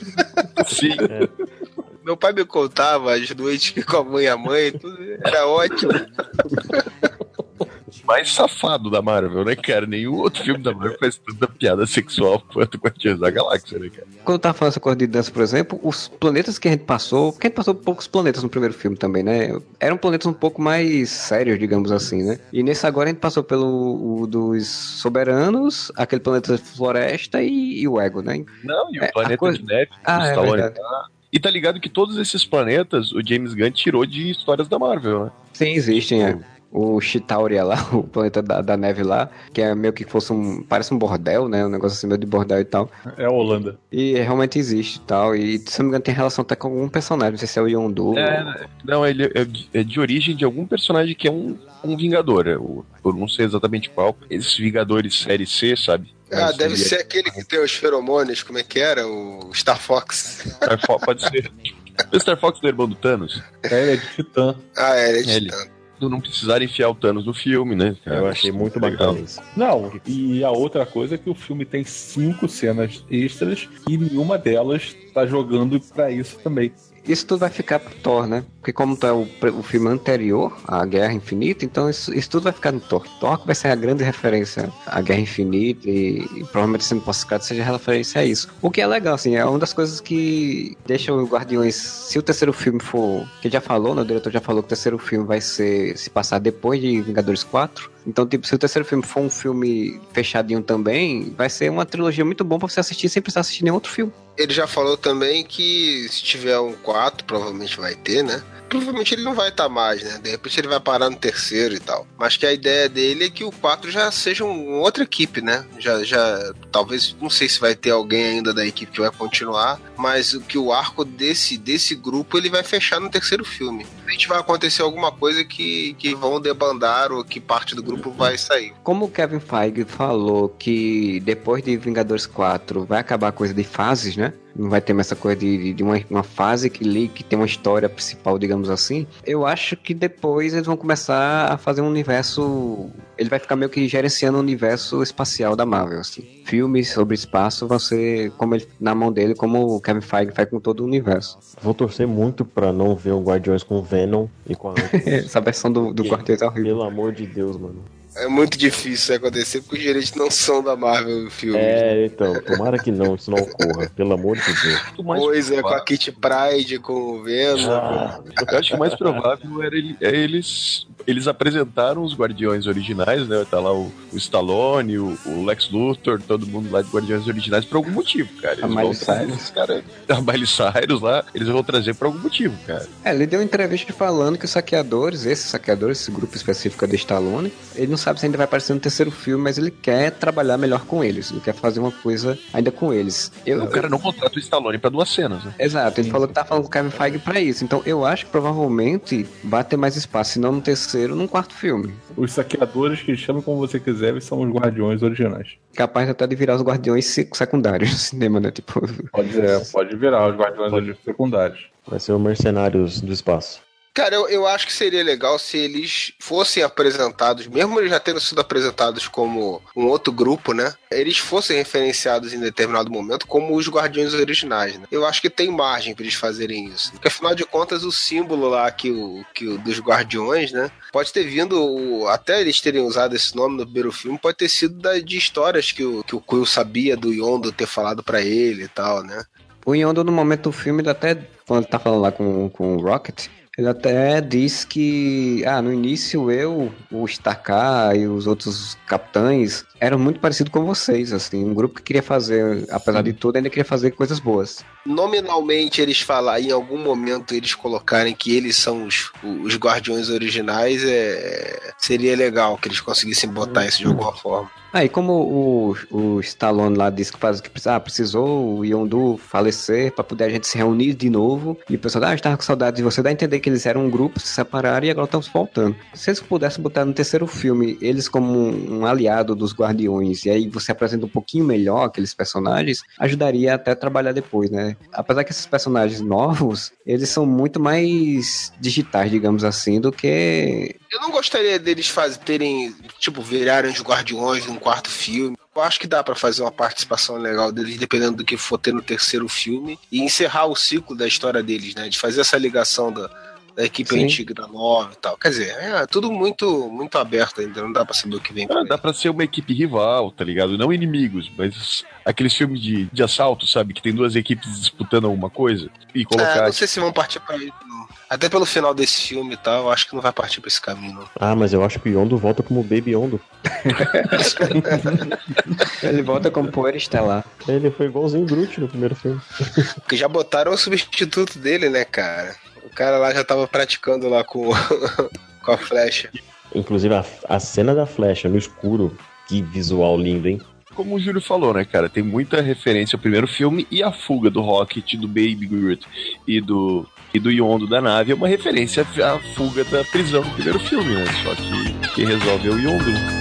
Sim. Meu pai me contava as noites com a mãe e a mãe, tudo era ótimo. Mais safado da Marvel, né, cara? Nenhum outro filme da Marvel faz tanta piada sexual quanto Guardiões da Galáxia, né, cara? Quando eu tava falando essa coisa de dança, por exemplo, os planetas que a gente passou, porque a gente passou por poucos planetas no primeiro filme também, né? Eram planetas um pouco mais sérios, digamos assim, né? E nesse agora a gente passou pelo dos soberanos, aquele planeta floresta e, e o ego, né? Não, e o É, planeta coisa- de neve, Ah, é Stallone verdade. E tá ligado que todos esses planetas o James Gunn tirou de histórias da Marvel, né? Sim, existem, é. O Chitauria lá, o planeta da, da neve lá, que é meio que fosse um. Parece um bordel, né? Um negócio assim meio de bordel e tal. É a Holanda. E realmente existe e tal. E se não me engano, tem relação até com algum personagem. Não sei se é o Yondu. É, não, ele é de, é de origem de algum personagem que é um, um Vingador. é o- eu não sei exatamente qual. Esses Vingadores série C, sabe? Ah, Mas deve ser aquele que tem os feromônios, como é que era? O Star Fox. Star Fox, pode ser. O Star Fox do irmão do Thanos. É, ele é de Titã. Ah, é, ele é de Ele. Titã. Não precisaram enfiar o Thanos no filme, né? cara? Eu achei muito Legal. bacana isso. Não, e a outra coisa é que o filme tem cinco cenas extras e nenhuma delas tá jogando pra isso também. Isso tudo vai ficar pro Thor, né? Porque como é o, o filme anterior, a Guerra Infinita, então isso, isso tudo vai ficar no Thor. Thor vai ser a grande referência à Guerra Infinita e, e provavelmente sendo pós-crédito seja referência a isso. O que é legal, assim, é uma das coisas que deixa o Guardiões, se o terceiro filme for, que já falou, né, o diretor já falou que o terceiro filme vai ser se passar depois de Vingadores 4, então, tipo, se o terceiro filme for um filme fechadinho também, vai ser uma trilogia muito bom pra você assistir sem precisar assistir nenhum outro filme. Ele já falou também que se tiver um 4, provavelmente vai ter, né? Provavelmente ele não vai estar mais, né? De repente ele vai parar no terceiro e tal. Mas que a ideia dele é que o 4 já seja um, outra equipe, né? Já, já, talvez, não sei se vai ter alguém ainda da equipe que vai continuar, mas o que o arco desse, desse grupo ele vai fechar no terceiro filme. A gente vai acontecer alguma coisa que, que vão debandar ou que parte do grupo vai sair. Como o Kevin Feige falou que depois de Vingadores 4 vai acabar a coisa de fases, né? Não vai ter mais essa coisa de, de uma, uma fase que, li, que tem uma história principal, digamos assim. Eu acho que depois eles vão começar a fazer um universo. Ele vai ficar meio que gerenciando o universo espacial da Marvel, assim. Filmes sobre espaço vão ser como ele, na mão dele, como o Kevin Feige faz com todo o universo. Vou torcer muito pra não ver o Guardiões com o Venom e com a Essa versão do, do Guardiões é horrível. Pelo amor de Deus, mano. É muito difícil isso acontecer porque os direitos não são da Marvel filme. É, então, tomara que não, isso não ocorra. Pelo amor de Deus. Pois é, com a Kitty Pride, com o Venom. Ah, Eu acho que o mais provável era ele- é eles. Eles apresentaram os Guardiões originais, né? Tá lá o, o Stallone, o, o Lex Luthor, todo mundo lá de Guardiões originais por algum motivo, cara. Eles A Miley Cyrus. cara, a Miley Cyrus lá, eles vão trazer por algum motivo, cara. É, ele deu uma entrevista falando que os saqueadores, esses saqueadores, esse grupo específico de Stallone, ele não sabe se ainda vai aparecer no terceiro filme, mas ele quer trabalhar melhor com eles. Ele quer fazer uma coisa ainda com eles. Eu, O cara não contrata o Stallone pra duas cenas, né? Exato, ele falou que tá falando com o Kevin Feige pra isso. Então eu acho que provavelmente vai ter mais espaço, se não no terceiro, num quarto filme. Os saqueadores que chamam como você quiser, são os guardiões originais. Capaz até de virar os guardiões sec- secundários no cinema, né? Tipo, Pode, é, pode virar os guardiões secundários. vai ser o Mercenários do Espaço. Cara, eu, eu acho que seria legal se eles fossem apresentados, mesmo eles já tendo sido apresentados como um outro grupo, né? Eles fossem referenciados em determinado momento como os Guardiões originais, né? Eu acho que tem margem para eles fazerem isso. Porque afinal de contas, o símbolo lá que o, que o dos Guardiões, né? Pode ter vindo, até eles terem usado esse nome no primeiro filme, pode ter sido da, de histórias que o, que o Quill sabia do Yondo ter falado para ele e tal, né? O Yondo, no momento do filme, ele até, quando ele tá falando lá com, com o Rocket, ele até diz que, ah, no início eu, o Starkar e os outros capitães eram muito parecidos com vocês, assim, um grupo que queria fazer, apesar de tudo, ainda queria fazer coisas boas. nominalmente eles falar em algum momento eles colocarem que eles são os, os guardiões originais é seria legal que eles conseguissem botar isso de alguma forma Ah, e como o, o Stallone lá disse que, faz, que ah, precisou o Yondu falecer pra poder a gente se reunir de novo, e o pessoal, ah, estava com saudade de você, dá a entender que eles eram um grupo, se separaram e agora estão se voltando. Se eles pudessem botar no terceiro filme eles como um, um aliado dos Guardiões, e aí você apresenta um pouquinho melhor aqueles personagens, ajudaria até a trabalhar depois, né? Apesar que esses personagens novos, eles são muito mais digitais, digamos assim, do que eu não gostaria deles faz, terem tipo virarem os guardiões num quarto filme eu acho que dá pra fazer uma participação legal deles, dependendo do que for ter no terceiro filme, e encerrar o ciclo da história deles, né? De fazer essa ligação da, da equipe Sim. antiga da nova e tal. Quer dizer, é tudo muito, muito aberto ainda, não dá pra saber o que vem Ah, dá pra ser uma equipe rival, tá ligado? Não inimigos, mas aqueles filmes de, de assalto, sabe? Que tem duas equipes disputando alguma coisa. E É, colocar. não sei se vão partir pra isso, não. Até pelo final desse filme e tal, eu acho que não vai partir pra esse caminho, não. Ah, mas eu acho que o Yondo volta como Baby Yondo. ele volta como poeira estelar. Ele foi igualzinho o Groot no primeiro filme. Porque já botaram o substituto dele, né, cara? O cara lá já tava praticando lá com, com a flecha. Inclusive a, a cena da flecha no escuro, que visual lindo, hein? Como o Júlio falou, né, cara? Tem muita referência ao primeiro filme e a fuga do Rocket, do Baby Groot e do, e do Yondo da nave é uma referência à fuga da prisão do primeiro filme, né? Só que quem resolve é o Yondo.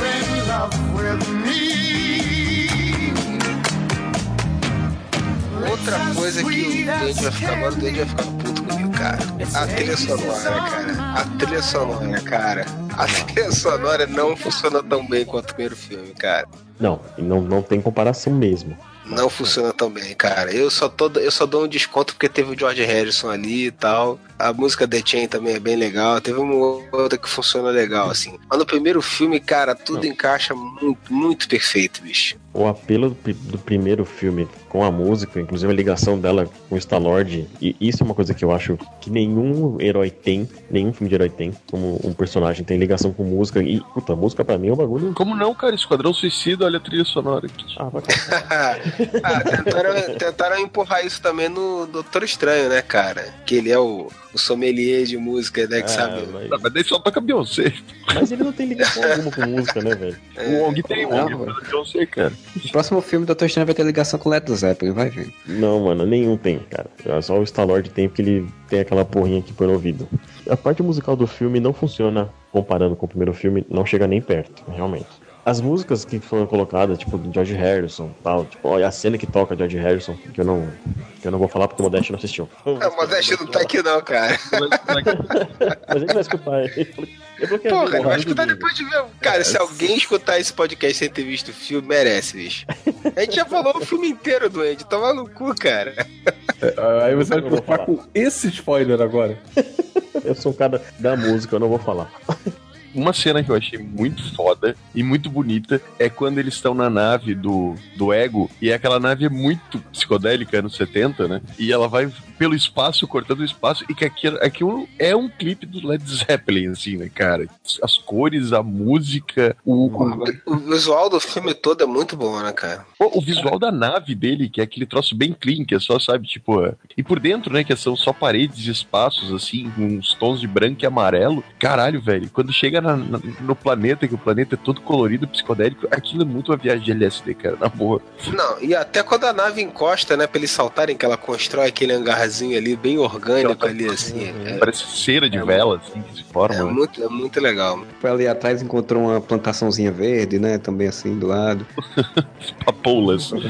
Outra coisa que o Duende vai ficar agora, o Duende vai ficar puto comigo, cara. A trilha sonora, cara. A trilha sonora, cara. A trilha sonora não funciona tão bem quanto o primeiro filme, cara. Não, não, não tem comparação mesmo. Não funciona tão bem, cara. Eu só, tô, eu só dou um desconto porque teve o George Harrison ali e tal. A música The Chain também é bem legal. Teve uma outra que funciona legal, assim. Mas no primeiro filme, cara, tudo encaixa muito, muito perfeito, bicho. O apelo do, do primeiro filme com a música, inclusive a ligação dela com o Star-Lord, e isso é uma coisa que eu acho que nenhum herói tem, nenhum filme de herói tem, como um personagem tem ligação com música, e, puta, música pra mim é um bagulho... Como não, cara? Esquadrão Suicida, olha a trilha sonora aqui. Ah, vai ah, tentaram, tentaram empurrar isso também no Doutor Estranho, né, cara? Que ele é o, o sommelier de música, né? Que sabe. mas, Não, mas daí só toca Beyoncé. mas ele não tem ligação alguma com música, né, velho? O Wong tem, o Não, Wong faz Beyoncé, cara. O próximo filme do Dr. Strange vai ter ligação com Led Zeppelin, vai ver. Não, mano, nenhum tem, cara. Só o Star-Lord tem porque ele tem aquela porrinha aqui por ouvido. A parte musical do filme não funciona comparando com o primeiro filme, não chega nem perto, realmente. As músicas que foram colocadas, tipo, do George Harrison tal, tipo, olha a cena que toca George Harrison, que eu não, que eu não vou falar porque o Modeste não assistiu. É, o Modeste não tá aqui, não, cara. Mas ele vai escutar. Que é Porra, vai honrado escutar dele. depois de ver. Cara, se alguém escutar esse podcast sem ter visto o filme, merece, bicho. A gente já falou o filme inteiro do Ed, toma no cu, cara. Aí você vai Eu preocupar com esse spoiler agora. Eu sou um cara da música, eu não vou falar. Uma cena que eu achei muito foda e muito bonita é quando eles estão na nave do, do Ego, e aquela nave é muito psicodélica, anos 70, né? E ela vai pelo espaço, cortando o espaço, e que aquilo, aquilo é um clipe do Led Zeppelin, assim, né, cara? As cores, a música, o, o, O visual do filme todo é muito bom, né, cara? o- o visual da nave dele, que é aquele troço bem clean, que é só, sabe, tipo. é- E por dentro, né, que são só paredes e espaços, assim, com uns tons de branco e amarelo. Caralho, velho, quando chega na- na- no planeta, que o planeta é todo colorido, psicodélico, aquilo é muito uma viagem de LSD, cara, na boa. Não, e até quando a nave encosta, né, pra eles saltarem, que ela constrói aquele hangarzinho ali, bem orgânico ali, assim. É, Parece cera de vela, assim, que se forma. é né? muito, é muito legal. Foi ali atrás encontrou uma plantaçãozinha verde, né? Também assim do lado. Papoulas.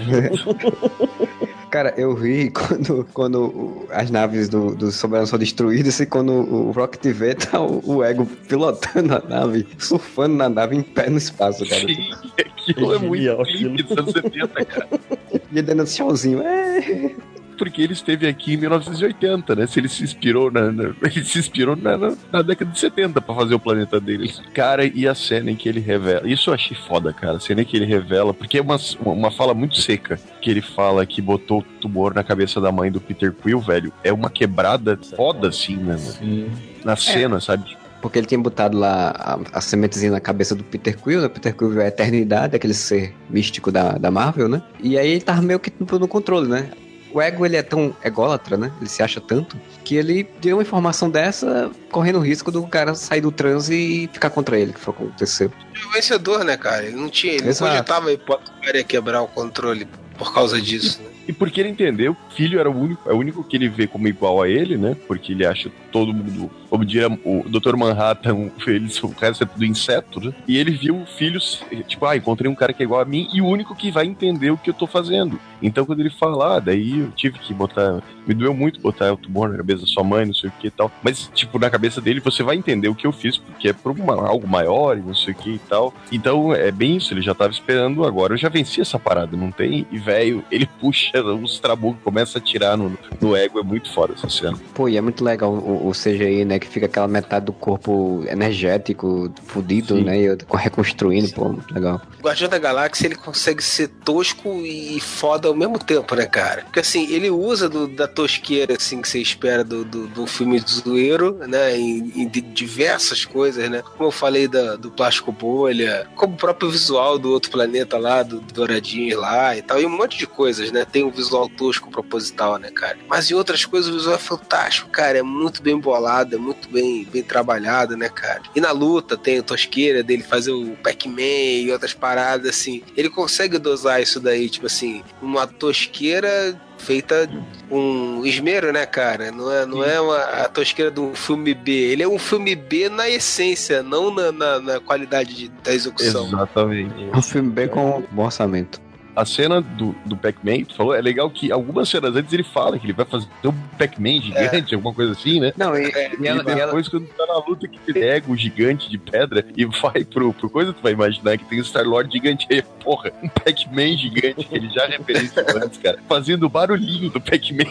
Cara, eu ri quando, quando as naves do, do Soberanos são destruídas e quando o Rocket vê, tá o, o Ego pilotando a nave, surfando na nave em pé no espaço, cara. Sim, aquilo é muito Genial, dos anos 70, cara. E ele dando tchauzinho. É. Porque ele esteve aqui em 1980, né? Se ele se inspirou na, na- ele se inspirou na, na- na década de 70 pra fazer o planeta dele. Cara, e a cena em que ele revela. Isso eu achei foda, cara. A cena em que ele revela, porque é uma, uma fala muito seca. Que ele fala que botou o tumor na cabeça da mãe do Peter Quill, velho. É uma quebrada foda, assim, né? mano? Na cena, sabe? Porque ele tinha botado lá a, a sementezinha na cabeça do Peter Quill, né? Peter Quill é a eternidade, aquele ser místico da, da Marvel, né? E aí ele tava meio que no, no controle, né? O ego, ele é tão ególatra, né? Ele se acha tanto, que ele deu uma informação dessa, correndo o risco do cara sair do transe e ficar contra ele, que foi o que aconteceu. Ele é o vencedor, né, cara? Ele não tinha, ele não Exato. cogitava a hipótese que o cara ia quebrar o controle por causa disso, né? E porque ele entendeu que o filho era o único, é o único que ele vê como igual a ele, né? Porque ele acha todo mundo, como diria o Dr. Manhattan, eles, o resto é tudo inseto, né? E ele viu o filho, tipo, ah, encontrei um cara que é igual a mim e o único que vai entender o que eu tô fazendo. Então quando ele fala, ah, daí eu tive que botar, me doeu muito botar o tumor na cabeça da sua mãe, não sei o que e tal. Mas, tipo, na cabeça dele você vai entender o que eu fiz, porque é por uma- algo maior e não sei o que e tal. Então é bem isso, ele já tava esperando, agora eu já venci essa parada, não tem? E velho, ele puxa os trabucos começam a atirar no, no ego, é muito foda essa cena. Pô, e é muito legal o, o CGI, né? Que fica aquela metade do corpo energético, fudido, Sim. né? E reconstruindo, pô, muito legal. O Guardião da Galáxia ele consegue ser tosco e foda ao mesmo tempo, né, cara? Porque assim, ele usa do- da tosqueira assim que você espera do, do, do filme de zoeiro, né? Em, em di- diversas coisas, né? Como eu falei da, do plástico bolha, como o próprio visual do outro planeta lá, do, do Douradinho lá e tal, e um monte de coisas, né? Tem um visual tosco proposital, né, cara? Mas em outras coisas o visual é fantástico, cara. É muito bem bolado, é muito bem, bem trabalhado, né, cara? E na luta tem a tosqueira dele fazer o Pac-Man e outras paradas, assim. Ele consegue dosar isso daí, tipo assim, uma tosqueira feita um esmero, né, cara? Não é, não é uma, a tosqueira de um filme B. Ele é um filme B na essência, não na, na, na qualidade de- da execução. Exatamente. Um filme bem com bom orçamento. A cena do, do Pac-Man, tu falou, é legal que algumas cenas antes ele fala que ele vai fazer um Pac-Man gigante, alguma coisa assim, né? Não, e, É, e ela, e e ela- depois, quando tá na luta, que ele pega o gigante de pedra e vai pro, pro coisa, tu vai imaginar que tem o Star-Lord gigante aí, porra, um Pac-Man gigante, que ele já referenciou antes, cara, fazendo o barulhinho do Pac-Man.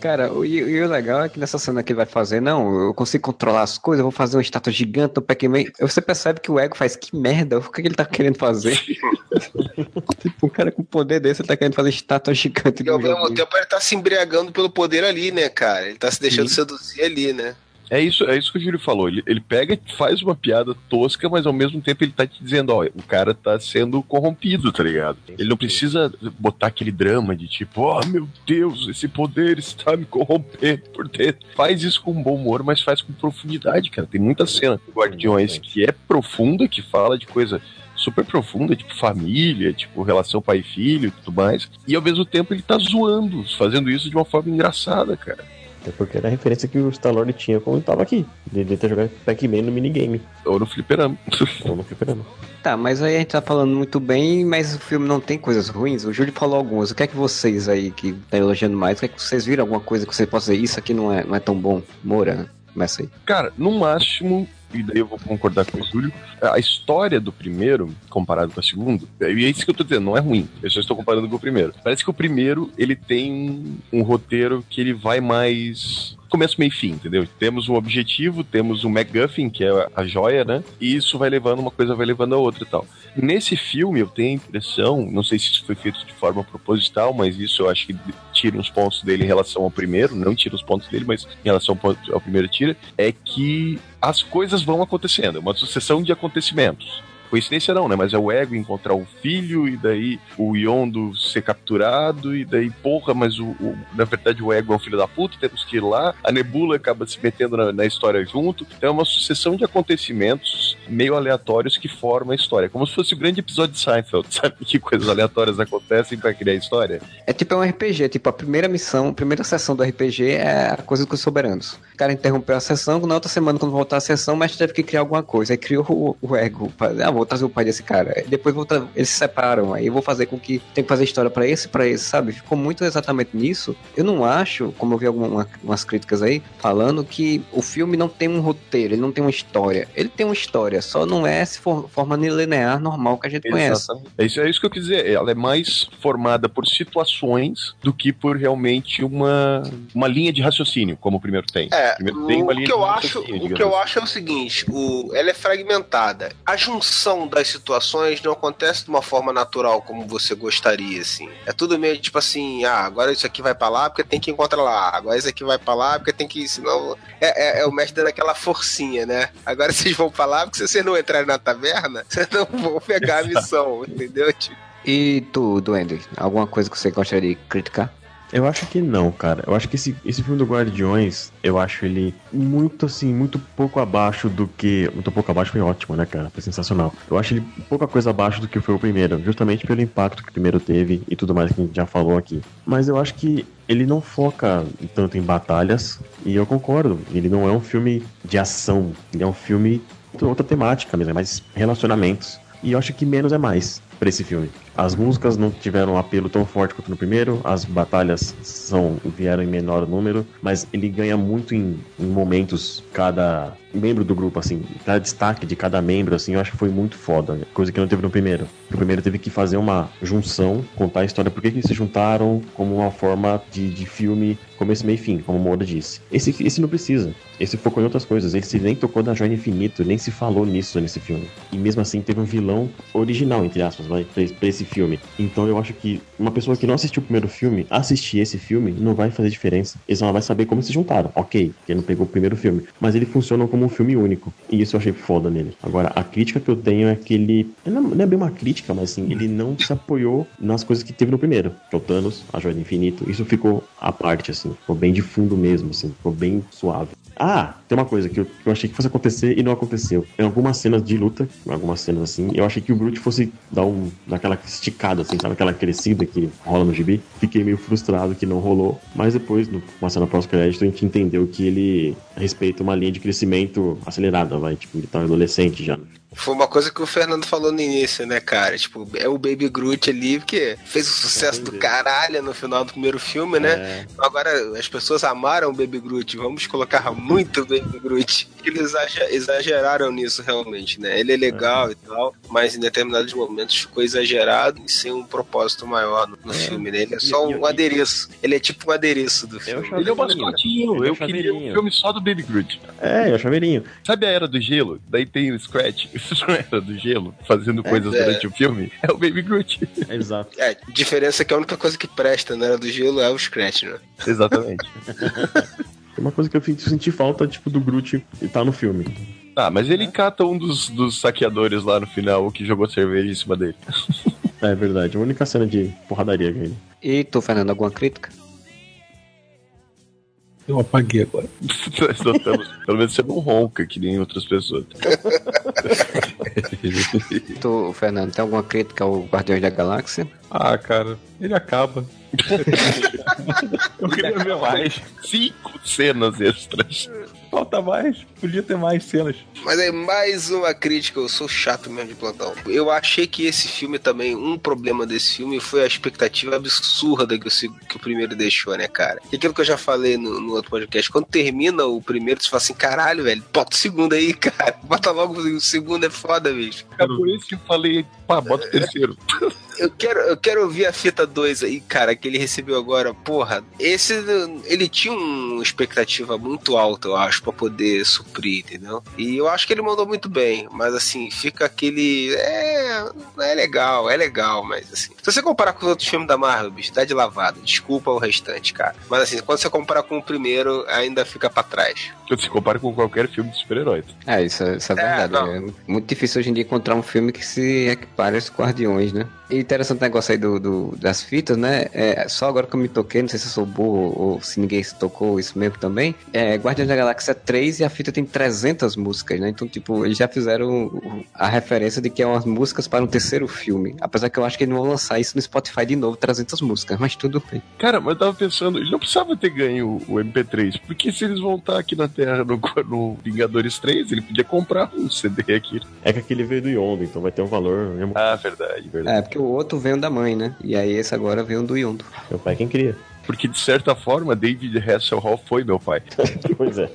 Cara, o- e, e o legal é que nessa cena que ele vai fazer, não, eu consigo controlar as coisas, eu vou fazer uma estátua gigante do Pac-Man. Você percebe que o ego faz, que merda, o que, que ele tá querendo fazer? tipo, um cara com poder desse, ele tá querendo fazer estátua gigante E ao mesmo jogo. tempo ele tá se embriagando pelo poder ali, né, cara? Ele tá se deixando seduzir ali, né? É isso, é isso que o Júlio falou. Ele, ele pega e faz uma piada tosca, mas ao mesmo tempo ele tá te dizendo, ó, o cara tá sendo corrompido, tá ligado? Ele não precisa botar aquele drama de tipo, ó, meu Deus, esse poder está me corrompendo por dentro. Faz isso com bom humor, mas faz com profundidade, cara. Tem muita cena do Guardiões que é profunda, que fala de coisa super profunda, tipo família, tipo relação pai e filho e tudo mais. E ao mesmo tempo ele tá zoando, fazendo isso de uma forma engraçada, cara. Até porque era a referência que o Star-Lord tinha quando tava aqui. Ele ter jogado Pac-Man no minigame. Ou no fliperama. Ou no fliperama. Tá, mas aí a gente tá falando muito bem, mas o filme não tem coisas ruins. O Júlio falou algumas. O que é que vocês aí que tá elogiando mais, o que é que vocês viram alguma coisa que você possa dizer, isso aqui não é, não é tão bom? Moura, começa aí. Cara, no máximo, e daí eu vou concordar com o Júlio, a história do primeiro, comparado com o segundo, e é isso que eu tô dizendo, não é ruim. Eu só estou comparando com o primeiro. Parece que o primeiro, ele tem um roteiro que ele vai mais começo, meio e fim, entendeu? Temos um objetivo, temos um MacGuffin, que é a joia, né? E isso vai levando, uma coisa vai levando a outra e tal. Nesse filme, eu tenho a impressão, não sei se isso foi feito de forma proposital, mas isso eu acho que tira uns pontos dele em relação ao primeiro, não tira os pontos dele, mas em relação ao, primeiro tira, é que as coisas vão acontecendo, é uma sucessão de acontecimentos. Coincidência não, né? Mas é o ego encontrar o filho, e daí o Yondo ser capturado, e daí, porra, mas o, o- na verdade o ego é um filho da puta, temos que ir lá. A Nebula acaba se metendo na, na história junto. Então é uma sucessão de acontecimentos meio aleatórios que formam a história. Como se fosse o grande episódio de Seinfeld, sabe? Que coisas aleatórias acontecem pra criar a história. É tipo um RPG, tipo a primeira missão, a primeira sessão do RPG é a coisa com os soberanos. O cara interrompeu a sessão, na outra semana, quando voltar a sessão, o mestre teve que criar alguma coisa. Aí criou o, o ego. Ah, vou trazer o pai desse cara. Depois vou tra- eles se separam. Aí eu vou fazer com que tem que fazer história pra esse, pra esse, sabe? Ficou muito exatamente nisso. Eu não acho, como eu vi algumas umas críticas aí, falando que o filme não tem um roteiro, ele não tem uma história. Ele tem uma história, só não é essa for- forma linear normal que a gente conhece. É isso, é isso que eu quis dizer. Ela é mais formada por situações do que por realmente uma, uma linha de raciocínio, como o primeiro tem. É, o primeiro tem uma o linha que eu de acho, raciocínio, o que eu acho é o seguinte, o, ela é fragmentada. A junção das situações não acontece de uma forma natural como você gostaria, assim. É tudo meio tipo assim, ah, agora isso aqui vai pra lá porque tem que encontrar lá. Agora isso aqui vai pra lá porque tem que senão é, é, é o mestre dando aquela forcinha, né? Agora vocês vão pra lá porque se vocês não entrarem na taverna, vocês não vão pegar a missão, entendeu? Tipo, E tu, Duende, alguma coisa que você gostaria de criticar? Eu acho que não, cara. Eu acho que esse, esse filme do Guardiões, eu acho ele muito assim, muito pouco abaixo do que. Muito pouco abaixo foi ótimo, né, cara? Foi sensacional. Eu acho ele pouca coisa abaixo do que foi o primeiro, justamente pelo impacto que o primeiro teve e tudo mais que a gente já falou aqui. Mas eu acho que ele não foca tanto em batalhas, e eu concordo. Ele não é um filme de ação, ele é um filme de outra temática mesmo, é mais relacionamentos. E eu acho que menos é mais. pra esse filme. As músicas não tiveram um apelo tão forte quanto no primeiro, as batalhas são vieram em menor número, mas ele ganha muito em, em momentos cada membro do grupo, assim, cada destaque de cada membro, assim, eu acho que foi muito foda, coisa que não teve no primeiro. No primeiro teve que fazer uma junção, contar a história, por que eles se juntaram como uma forma de, de filme, começo, meio e fim, como o Moura disse. Esse, esse não precisa, esse focou em outras coisas, ele se nem tocou da Joia Infinito, nem se falou nisso nesse filme. E mesmo assim teve um vilão original, entre aspas, pra, pra esse filme. Então eu acho que uma pessoa que não assistiu o primeiro filme, assistir esse filme, não vai fazer diferença. Ele só vai saber como se juntaram, ok, porque não pegou o primeiro filme. Mas ele funciona como um filme único. E isso eu achei foda nele. Agora, a crítica que eu tenho é que ele. Não não é bem uma crítica, mas assim, ele não se apoiou nas coisas que teve no primeiro. Que é o Thanos, a Joia do Infinito. Isso ficou à parte, assim. Ficou bem de fundo mesmo, assim. Ficou bem suave. Ah, tem uma coisa que eu, que eu achei que fosse acontecer e não aconteceu. Em algumas cenas de luta, em algumas cenas assim, eu achei que o Groot fosse dar um, dar aquela esticada, assim, sabe? Aquela crescida que rola no gibi. Fiquei meio frustrado que não rolou. Mas depois, numa cena pós-crédito, a gente entendeu que ele respeita uma linha de crescimento acelerada, vai. Tipo, ele tá adolescente já. Foi uma coisa que o Fernando falou no início, né, cara? Tipo, é o Baby Groot ali, porque fez um sucesso do caralho no final do primeiro filme, né? É. Agora as pessoas amaram o Baby Groot, vamos colocar muito Baby Groot. Eles exager- exageraram nisso realmente, né? Ele é legal e tal, mas em determinados momentos ficou exagerado e sem um propósito maior no, no filme, né? Ele é só um adereço. Ele é tipo um adereço do filme. Ele é o mascotinho. Ele é o Eu queria um filme só do Baby Groot. É, é o chaveirinho. Sabe a Era do Gelo? Daí tem o Scratch. Isso não é Era do Gelo, fazendo coisas É. durante o filme. É o Baby Groot. Exato. É, diferença é que a única coisa que presta na era do gelo é o Scratch, né? Exatamente. Uma coisa que eu senti falta, tipo, do Groot e tá no filme. Ah, mas ele cata um dos, dos saqueadores lá no final, o que jogou cerveja em cima dele. É verdade, a única cena de porradaria com ele. E tu, Fernando, alguma crítica? Eu apaguei agora. Nós notamos. Pelo menos você não ronca que nem outras pessoas. Tu, Fernando, tem alguma crítica ao Guardiões da Galáxia? Ah, cara, ele acaba. Eu queria ver mais. Cinco cenas extras. Falta mais. Podia ter mais cenas. Mas é mais uma crítica, eu sou chato mesmo de plantão. Eu achei que esse filme também, um problema desse filme foi a expectativa absurda que o, que o primeiro deixou, né, cara? E aquilo que eu já falei no, no outro podcast, quando termina o primeiro, você fala assim, caralho, velho, bota o segundo aí, cara. Bota logo o segundo, é foda, bicho. É por isso que eu falei, pá, bota o terceiro. Eu quero, eu quero ouvir a fita 2 aí, cara, que ele recebeu agora. Porra, esse ele tinha uma expectativa muito alta, eu acho, pra poder suprir, entendeu? E eu acho que ele mandou muito bem, mas assim, fica aquele. É. É legal, é legal, mas assim. Se você comparar com os outros filmes da Marvel, bicho, tá de lavada. Desculpa o restante, cara. Mas assim, quando você comparar com o primeiro, ainda fica pra trás. Quando se compara com qualquer filme de super-heróis. É, isso, é- isso é É, verdade. não. É, muito difícil hoje em dia encontrar um filme que se equipare aos Guardiões, né? Interessante o negócio aí do, do- das fitas, né? É, só agora que eu me toquei, não sei se eu sou burro ou se ninguém se tocou isso mesmo também. É, Guardiões da Galáxia 3 e a fita tem 300 músicas, né? Então, tipo, eles já fizeram a referência de que é umas músicas para um terceiro filme. Apesar que eu acho que eles não vão lançar isso no Spotify de novo, 300 músicas, mas tudo bem. Cara, mas eu tava pensando, ele não precisava ter ganho o MP3, porque se eles vão estar aqui na Terra no, no Vingadores 3, ele podia comprar um CD aqui. É que aquele veio do Yondo, então vai ter um valor. Ah, verdade, verdade. É, porque o outro veio da mãe, né? E aí esse agora veio do Yondo. pai é quem cria. Porque de certa forma, David Hasselhoff foi meu pai. Pois é.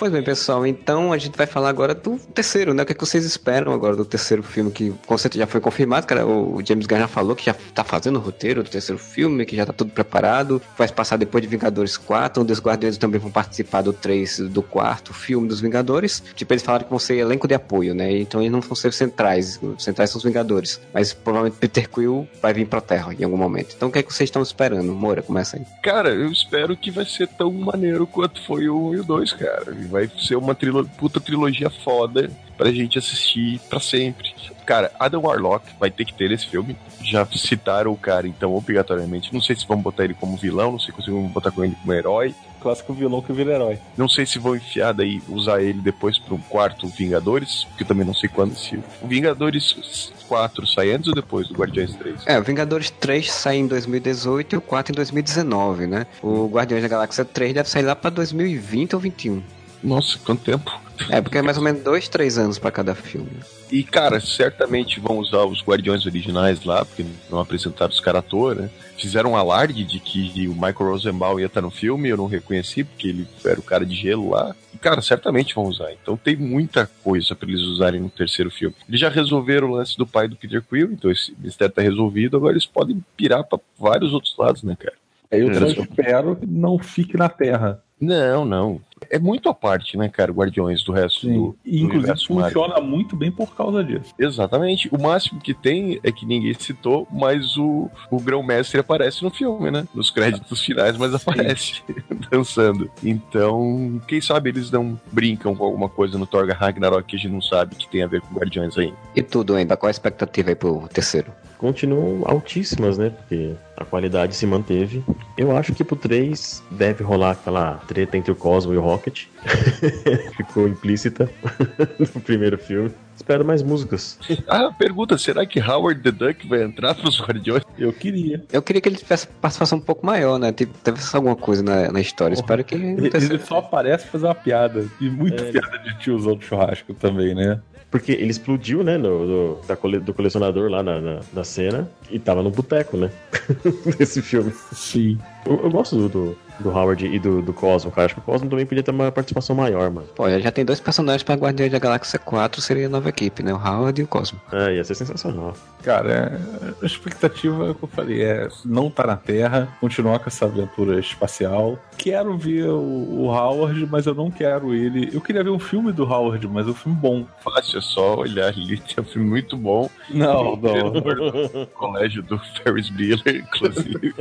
Pois bem, pessoal, então a gente vai falar agora do terceiro, né? O que, é que vocês esperam agora do terceiro filme, que com certeza já foi confirmado, cara. O James Gunn já falou que já tá fazendo o roteiro do terceiro filme, que já tá tudo preparado. Vai se passar depois de Vingadores 4, onde os Guardiões também vão participar do 3 do quarto filme dos Vingadores. Tipo, eles falaram que vão ser elenco de apoio, né? Então eles não vão ser centrais. Os centrais são os Vingadores. Mas provavelmente Peter Quill vai vir pra Terra em algum momento. Então o que é que vocês estão esperando? Moura, começa aí. Cara, eu espero que vai ser tão maneiro quanto foi o 1 e o 2, cara. Vai ser uma trilo puta trilogia foda pra gente assistir pra sempre. Cara, Adam Warlock vai ter que ter esse filme. Já citaram o cara, então, obrigatoriamente. Não sei se vão botar ele como vilão, não sei se vão botar com ele como herói. Clássico vilão que vira herói. Não sei se vão enfiar daí, usar ele depois pro quarto Vingadores, porque eu também não sei quando se. O Vingadores 4 sai antes ou depois do Guardiões 3? É, o Vingadores 3 sai em 2018 e o 4 em 2019, né? O Guardiões da Galáxia 3 deve sair lá pra 2020 ou 21. Nossa, quanto tempo. É, porque é mais ou menos dois, três anos pra cada filme. E, cara, certamente vão usar os Guardiões originais lá, porque não apresentaram os caras à toa, né? Fizeram um alarde de que o Michael Rosenbaum ia estar no filme, eu não reconheci, porque ele era o cara de gelo lá. E, cara, certamente vão usar. Então tem muita coisa pra eles usarem no terceiro filme. Eles já resolveram o lance do pai do Peter Quill, então esse mistério tá resolvido, agora eles podem pirar pra vários outros lados, né, cara? Aí eu só espero que não fique na Terra. Não, não. É muito à parte, né, cara, Guardiões do resto do, do E, inclusive universo Marvel. funciona muito bem por causa disso. Exatamente. O máximo que tem é que ninguém citou, mas o, o Grão-Mestre aparece no filme, né? Nos créditos finais, mas aparece dançando. Então, quem sabe eles não brincam com alguma coisa no Thor Ragnarok que a gente não sabe que tem a ver com Guardiões aí. E tudo ainda, qual a expectativa aí pro terceiro? Continuam altíssimas, né? Porque a qualidade se manteve. Eu acho que pro 3 deve rolar aquela treta entre o Cosmo e o Rocket. Ficou implícita no primeiro filme. Espero mais músicas. Ah, pergunta, será que Howard the Duck vai entrar pros Guardiões? Eu queria. Eu queria que ele tivesse participação um pouco maior, né? Tipo, tivesse alguma coisa na, na história. Espero que Ele, ele só aparece pra fazer uma piada. E muita É. piada de tiozão do churrasco também, né? Porque ele explodiu, né? No, do, da cole- do colecionador lá na, na, na cena. E tava no boteco, né? Nesse filme. Sim. Eu, eu gosto do, do, do Howard e do, do Cosmo, cara. Acho que o Cosmo também podia ter uma participação maior, mano. Pô, já tem dois personagens pra Guardiões da Galáxia 4, seria a nova equipe, né? O Howard e o Cosmo. É, ia ser sensacional. Cara, a expectativa, é o que eu falei, é não tá na Terra, continuar com essa aventura espacial. Quero ver o, o Howard, mas eu não quero ele. Eu queria ver um filme do Howard, mas um filme bom. Fácil, é só olhar ali. Tem um filme muito bom. Não, não. Colégio do Ferris Bueller, inclusive.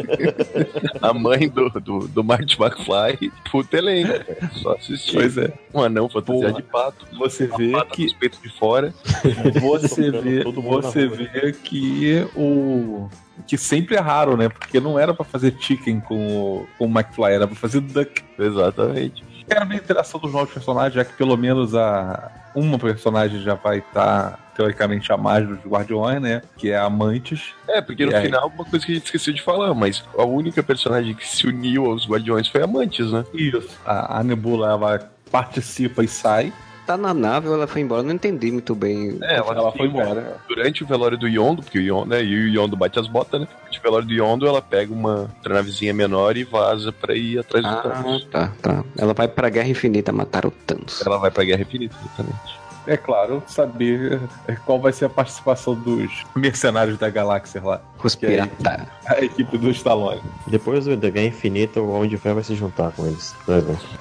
a mãe do, do, do Marty McFly. Puta elenco. Só assistir. Pois é. Um anão fantasia Porra. de pato. Você vê que dos peitos de fora. você vê, você vê que o que sempre erraram, né? Porque não era pra fazer chicken com o, com o McFly, era pra fazer duck. Exatamente. Quero ver a interação dos novos personagens, já que pelo menos a uma personagem já vai estar teoricamente a mais dos Guardiões, né? Que é a Mantis. É, porque no E aí? final, uma coisa que a gente esqueceu de falar, mas a única personagem que se uniu aos Guardiões foi a Mantis, né? Isso. A, a Nebula ela participa e sai. Tá na nave ou ela foi embora? Eu não entendi muito bem. É, Ela foi embora. Durante o velório do Yondo, porque o Yondo, né, e o Yondo bate as botas, né? Durante o velório do Yondo, ela pega uma outra navezinha menor e vaza pra ir atrás do Ah, Thanos. tá, tá. Ela vai pra Guerra Infinita matar o Thanos. Ela vai pra Guerra Infinita, exatamente. É claro, saber qual vai ser a participação dos mercenários da galáxia lá. Os pirata. A equipe do Stallone. Depois do- da Guerra Infinita, o Homem de Ferro vai se juntar com eles.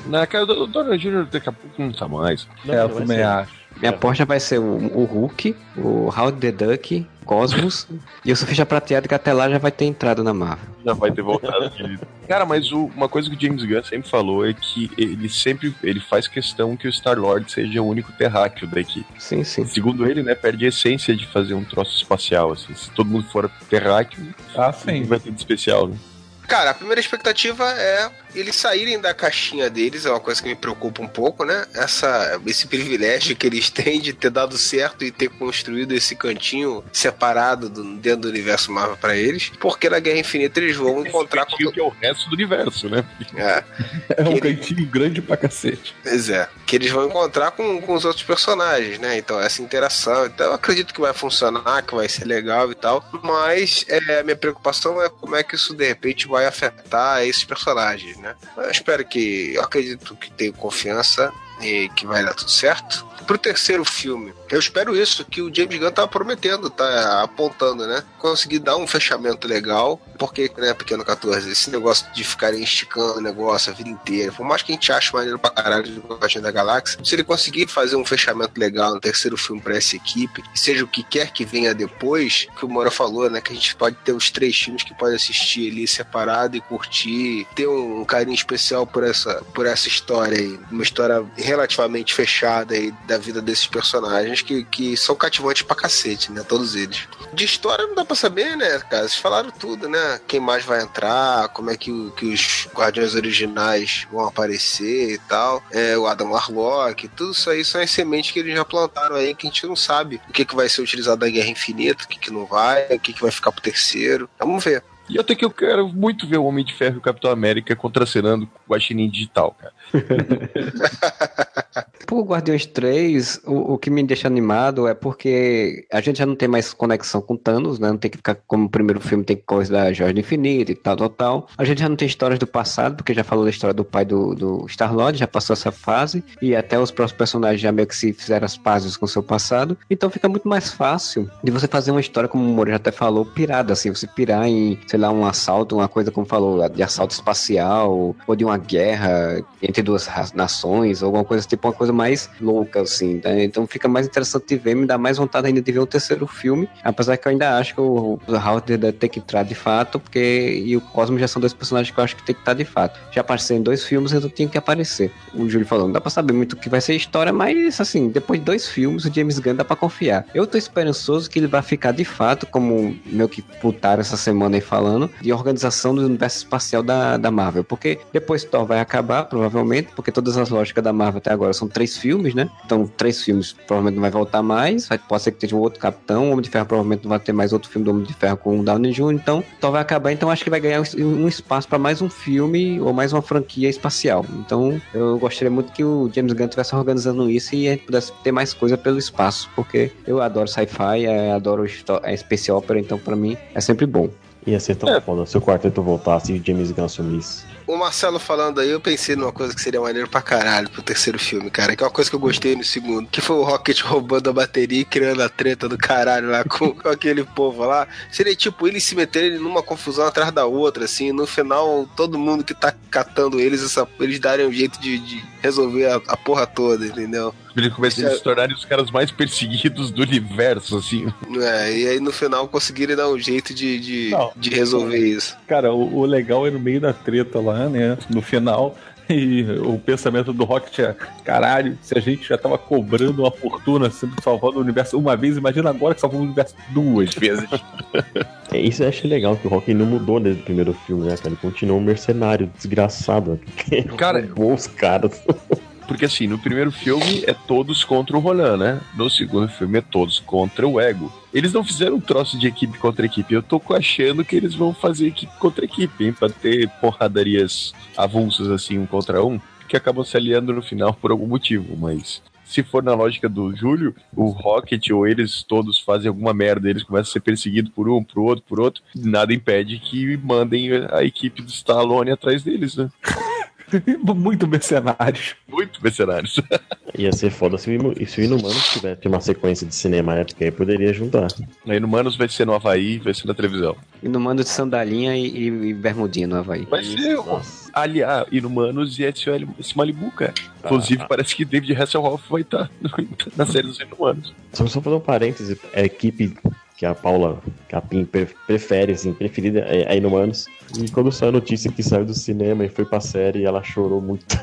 Na cara do Donald Jr. daqui a pouco não tá mais. Não, é, eu também acho. Minha aposta vai ser o, o Hulk, o Howard the Duck, Cosmos e o Surfista Prateado, que até lá já vai ter entrado na Marvel. Já vai ter voltado. Cara, mas o- uma coisa que o James Gunn sempre falou é que ele sempre ele faz questão que o Star-Lord seja o único terráqueo da equipe. Sim, sim. Segundo ele, né, perde a essência de fazer um troço espacial, assim. Se todo mundo for terráqueo, Ah, sim. vai ter de especial, né? Cara, a primeira expectativa é eles saírem da caixinha deles, é uma coisa que me preocupa um pouco, né? Essa, esse privilégio que eles têm de ter dado certo e ter construído esse cantinho separado do- dentro do universo Marvel pra eles, porque na Guerra Infinita eles vão encontrar com. Esse que é o resto do universo, né? É, É um Ele- cantinho grande pra cacete. pois é. Que eles vão encontrar com, com os outros personagens, né? Então, essa interação. Então, eu acredito que vai funcionar, que vai ser legal e tal. Mas é, a minha preocupação é como é que isso de repente vai afetar esses personagens, né? Eu espero que. Eu acredito que tenho confiança e que vai dar tudo certo. Pro terceiro filme, eu espero isso que o James Gunn tá prometendo, tá apontando, né? Conseguir dar um fechamento legal, porque, né, Pequeno 14, esse negócio de ficarem esticando o negócio a vida inteira, por mais que a gente ache maneiro pra caralho de Guardião da Galáxia, se ele conseguir fazer um fechamento legal no terceiro filme pra essa equipe, seja o que quer que venha depois, que o Moura falou, né, que a gente pode ter os três filmes que pode assistir ali separado e curtir, ter um carinho especial por essa, por essa história aí, uma história relativamente fechada aí da vida desses personagens que, que são cativantes pra cacete, né, todos eles. De história não dá pra saber, né, cara, vocês falaram tudo, né, quem mais vai entrar, como é que, que os Guardiões originais vão aparecer e tal, é, o Adam Warlock, tudo isso aí são as sementes que eles já plantaram aí que a gente não sabe o que, que vai ser utilizado na Guerra Infinita, o que, que não vai, o que, que vai ficar pro terceiro. Vamos ver. E até que eu quero muito ver o Homem de Ferro e o Capitão América contracenando com o Guaxinim Digital, cara. Por Guardiões 3, o, o que me deixa animado é porque a gente já não tem mais conexão com Thanos, né? Não tem que ficar como o primeiro filme tem coisa da Jorge do Infinito e tal, tal, tal. A gente já não tem histórias do passado, porque já falou da história do pai do, do Star-Lord, já passou essa fase, e até os próximos personagens já meio que se fizeram as pazes com o seu passado. Então fica muito mais fácil de você fazer uma história, como o Moro já até falou, pirada, assim, você pirar em, sei lá, um assalto, uma coisa como falou, de assalto espacial, ou de uma guerra entre duas nações, alguma coisa tipo uma coisa mais louca, assim, né? Então fica mais interessante de ver, me dá mais vontade ainda de ver o terceiro filme, apesar que eu ainda acho que o, o Howard deve ter que entrar de fato, porque e o Cosmo já são dois personagens que eu acho que tem que estar de fato. Já apareceu em dois filmes, então tinha que aparecer. O Júlio falou, não dá pra saber muito o que vai ser a história, mas assim, depois de dois filmes, o James Gunn dá pra confiar. Eu tô esperançoso que ele vai ficar de fato, como meio que putaram essa semana aí falando, de organização do universo espacial da, da Marvel. Porque depois Thor vai acabar, provavelmente, porque todas as lógicas da Marvel até agora são três filmes, né? Então, três filmes provavelmente não vai voltar mais. Pode ser que tenha um outro Capitão. O Homem de Ferro provavelmente não vai ter mais outro filme do Homem de Ferro com o Downey Jr. Então, Thor vai acabar. Então, acho que vai ganhar um, um espaço para mais um filme ou mais uma franquia espacial. Então, eu gostaria muito que o James Gunn estivesse organizando isso e a gente pudesse ter mais coisa pelo espaço. Porque eu adoro sci-fi, eh, adoro a space opera. Então, para mim, é sempre bom. Ia ser tão foda se o quarteto voltasse e o James Gunn assumisse. O Marcelo falando aí, eu pensei numa coisa que seria maneiro pra caralho pro terceiro filme, cara. Que é uma coisa que eu gostei no segundo. Que foi o Rocket roubando a bateria e criando a treta do caralho lá com, com aquele povo lá. Seria tipo eles se meterem numa confusão atrás da outra, assim. No final, todo mundo que tá catando eles, essa- eles darem um jeito de, de resolver a, a porra toda, entendeu? Eles começam a se tornarem os caras mais perseguidos do universo, assim. É, e aí no final conseguirem dar um jeito de, de, de resolver isso. Cara, o, o legal é no meio da treta lá, né? No final. E o pensamento do Rocket é: caralho, se a gente já tava cobrando uma fortuna sempre salvando o universo uma vez, imagina agora que salvou o universo duas vezes. É, isso eu achei legal, que o Rock não mudou desde o primeiro filme, né, cara? Ele continuou um mercenário desgraçado. né? Cara, os caras. Porque assim, no primeiro filme é todos contra o Roland, né? No segundo filme é todos contra o Ego. Eles não fizeram um troço de equipe contra equipe. Eu tô achando que eles vão fazer equipe contra equipe, hein? Pra ter porradarias avulsas assim, um contra um, que acabam se aliando no final por algum motivo, mas. Se for na lógica do Júlio, o Rocket ou eles todos fazem alguma merda, eles começam a ser perseguidos por um, por outro, por outro, nada impede que mandem a equipe do Stallone atrás deles, né? Muito mercenários. Muito mercenários. Ia ser foda se o, se o Inumanos tivesse uma sequência de cinema na época, aí poderia juntar. Aí no Manos vai ser no Havaí, vai ser na televisão. No mando de sandalinha e, e, e bermudinha no Havaí. Vai ser, aliás, Inumanos e esse, Malibu, cara. Inclusive, parece que David Hasselhoff vai estar na série dos Inumanos. Só, só fazer um parêntese, a equipe que a Paula Capim pre- prefere, assim, preferida é, é Inumanos. E quando saiu a notícia que saiu do cinema e foi pra série, ela chorou muito.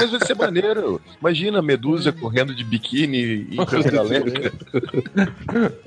Mas vai ser maneiro. Imagina a Medusa correndo de biquíni em câmera lenta.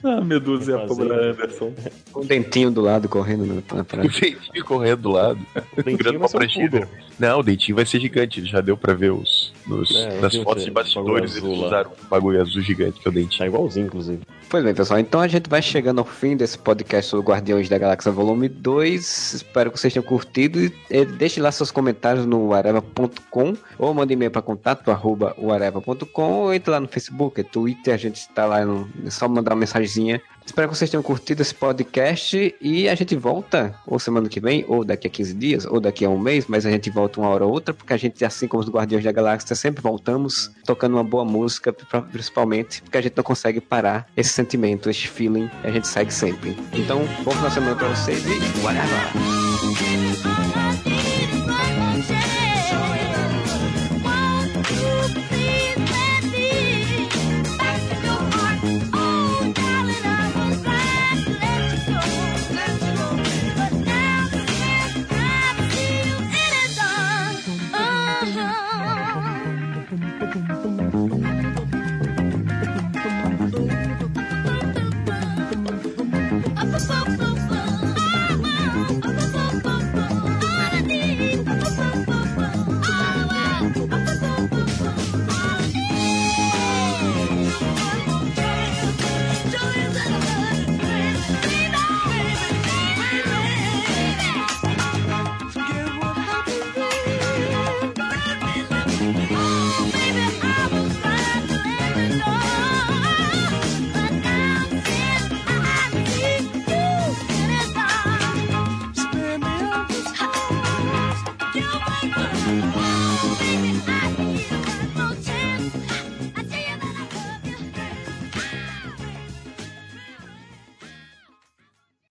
Ah, Medusa e a. Pamela Anderson. Com o dentinho do lado correndo na, na O praia. dentinho correndo do lado. O dentinho vai ser um. Não, o dentinho vai ser gigante. Já deu pra ver os, nos- É, nas fotos de bastidores. Eles usaram um bagulho azul gigante que é o dentinho. Tá igualzinho, inclusive. Pois bem, pessoal, então a gente vai chegando ao fim desse podcast sobre Guardiões da Galáxia Volume 2. Espero que vocês tenham curtido. E, deixe lá seus comentários no areva.com ou mande e-mail para contato arroba uareva.com ou entre lá no Facebook, Twitter, a gente está lá, no, é só mandar uma mensagenzinha. Espero que vocês tenham curtido esse podcast e a gente volta ou semana que vem, ou daqui a 15 dias, ou daqui a um mês, mas a gente volta uma hora ou outra, porque a gente, assim como os Guardiões da Galáxia, sempre voltamos tocando uma boa música, pri- principalmente, porque a gente não consegue parar esse sentimento, esse feeling, a gente segue sempre. Então, bom final de semana pra vocês e whatever!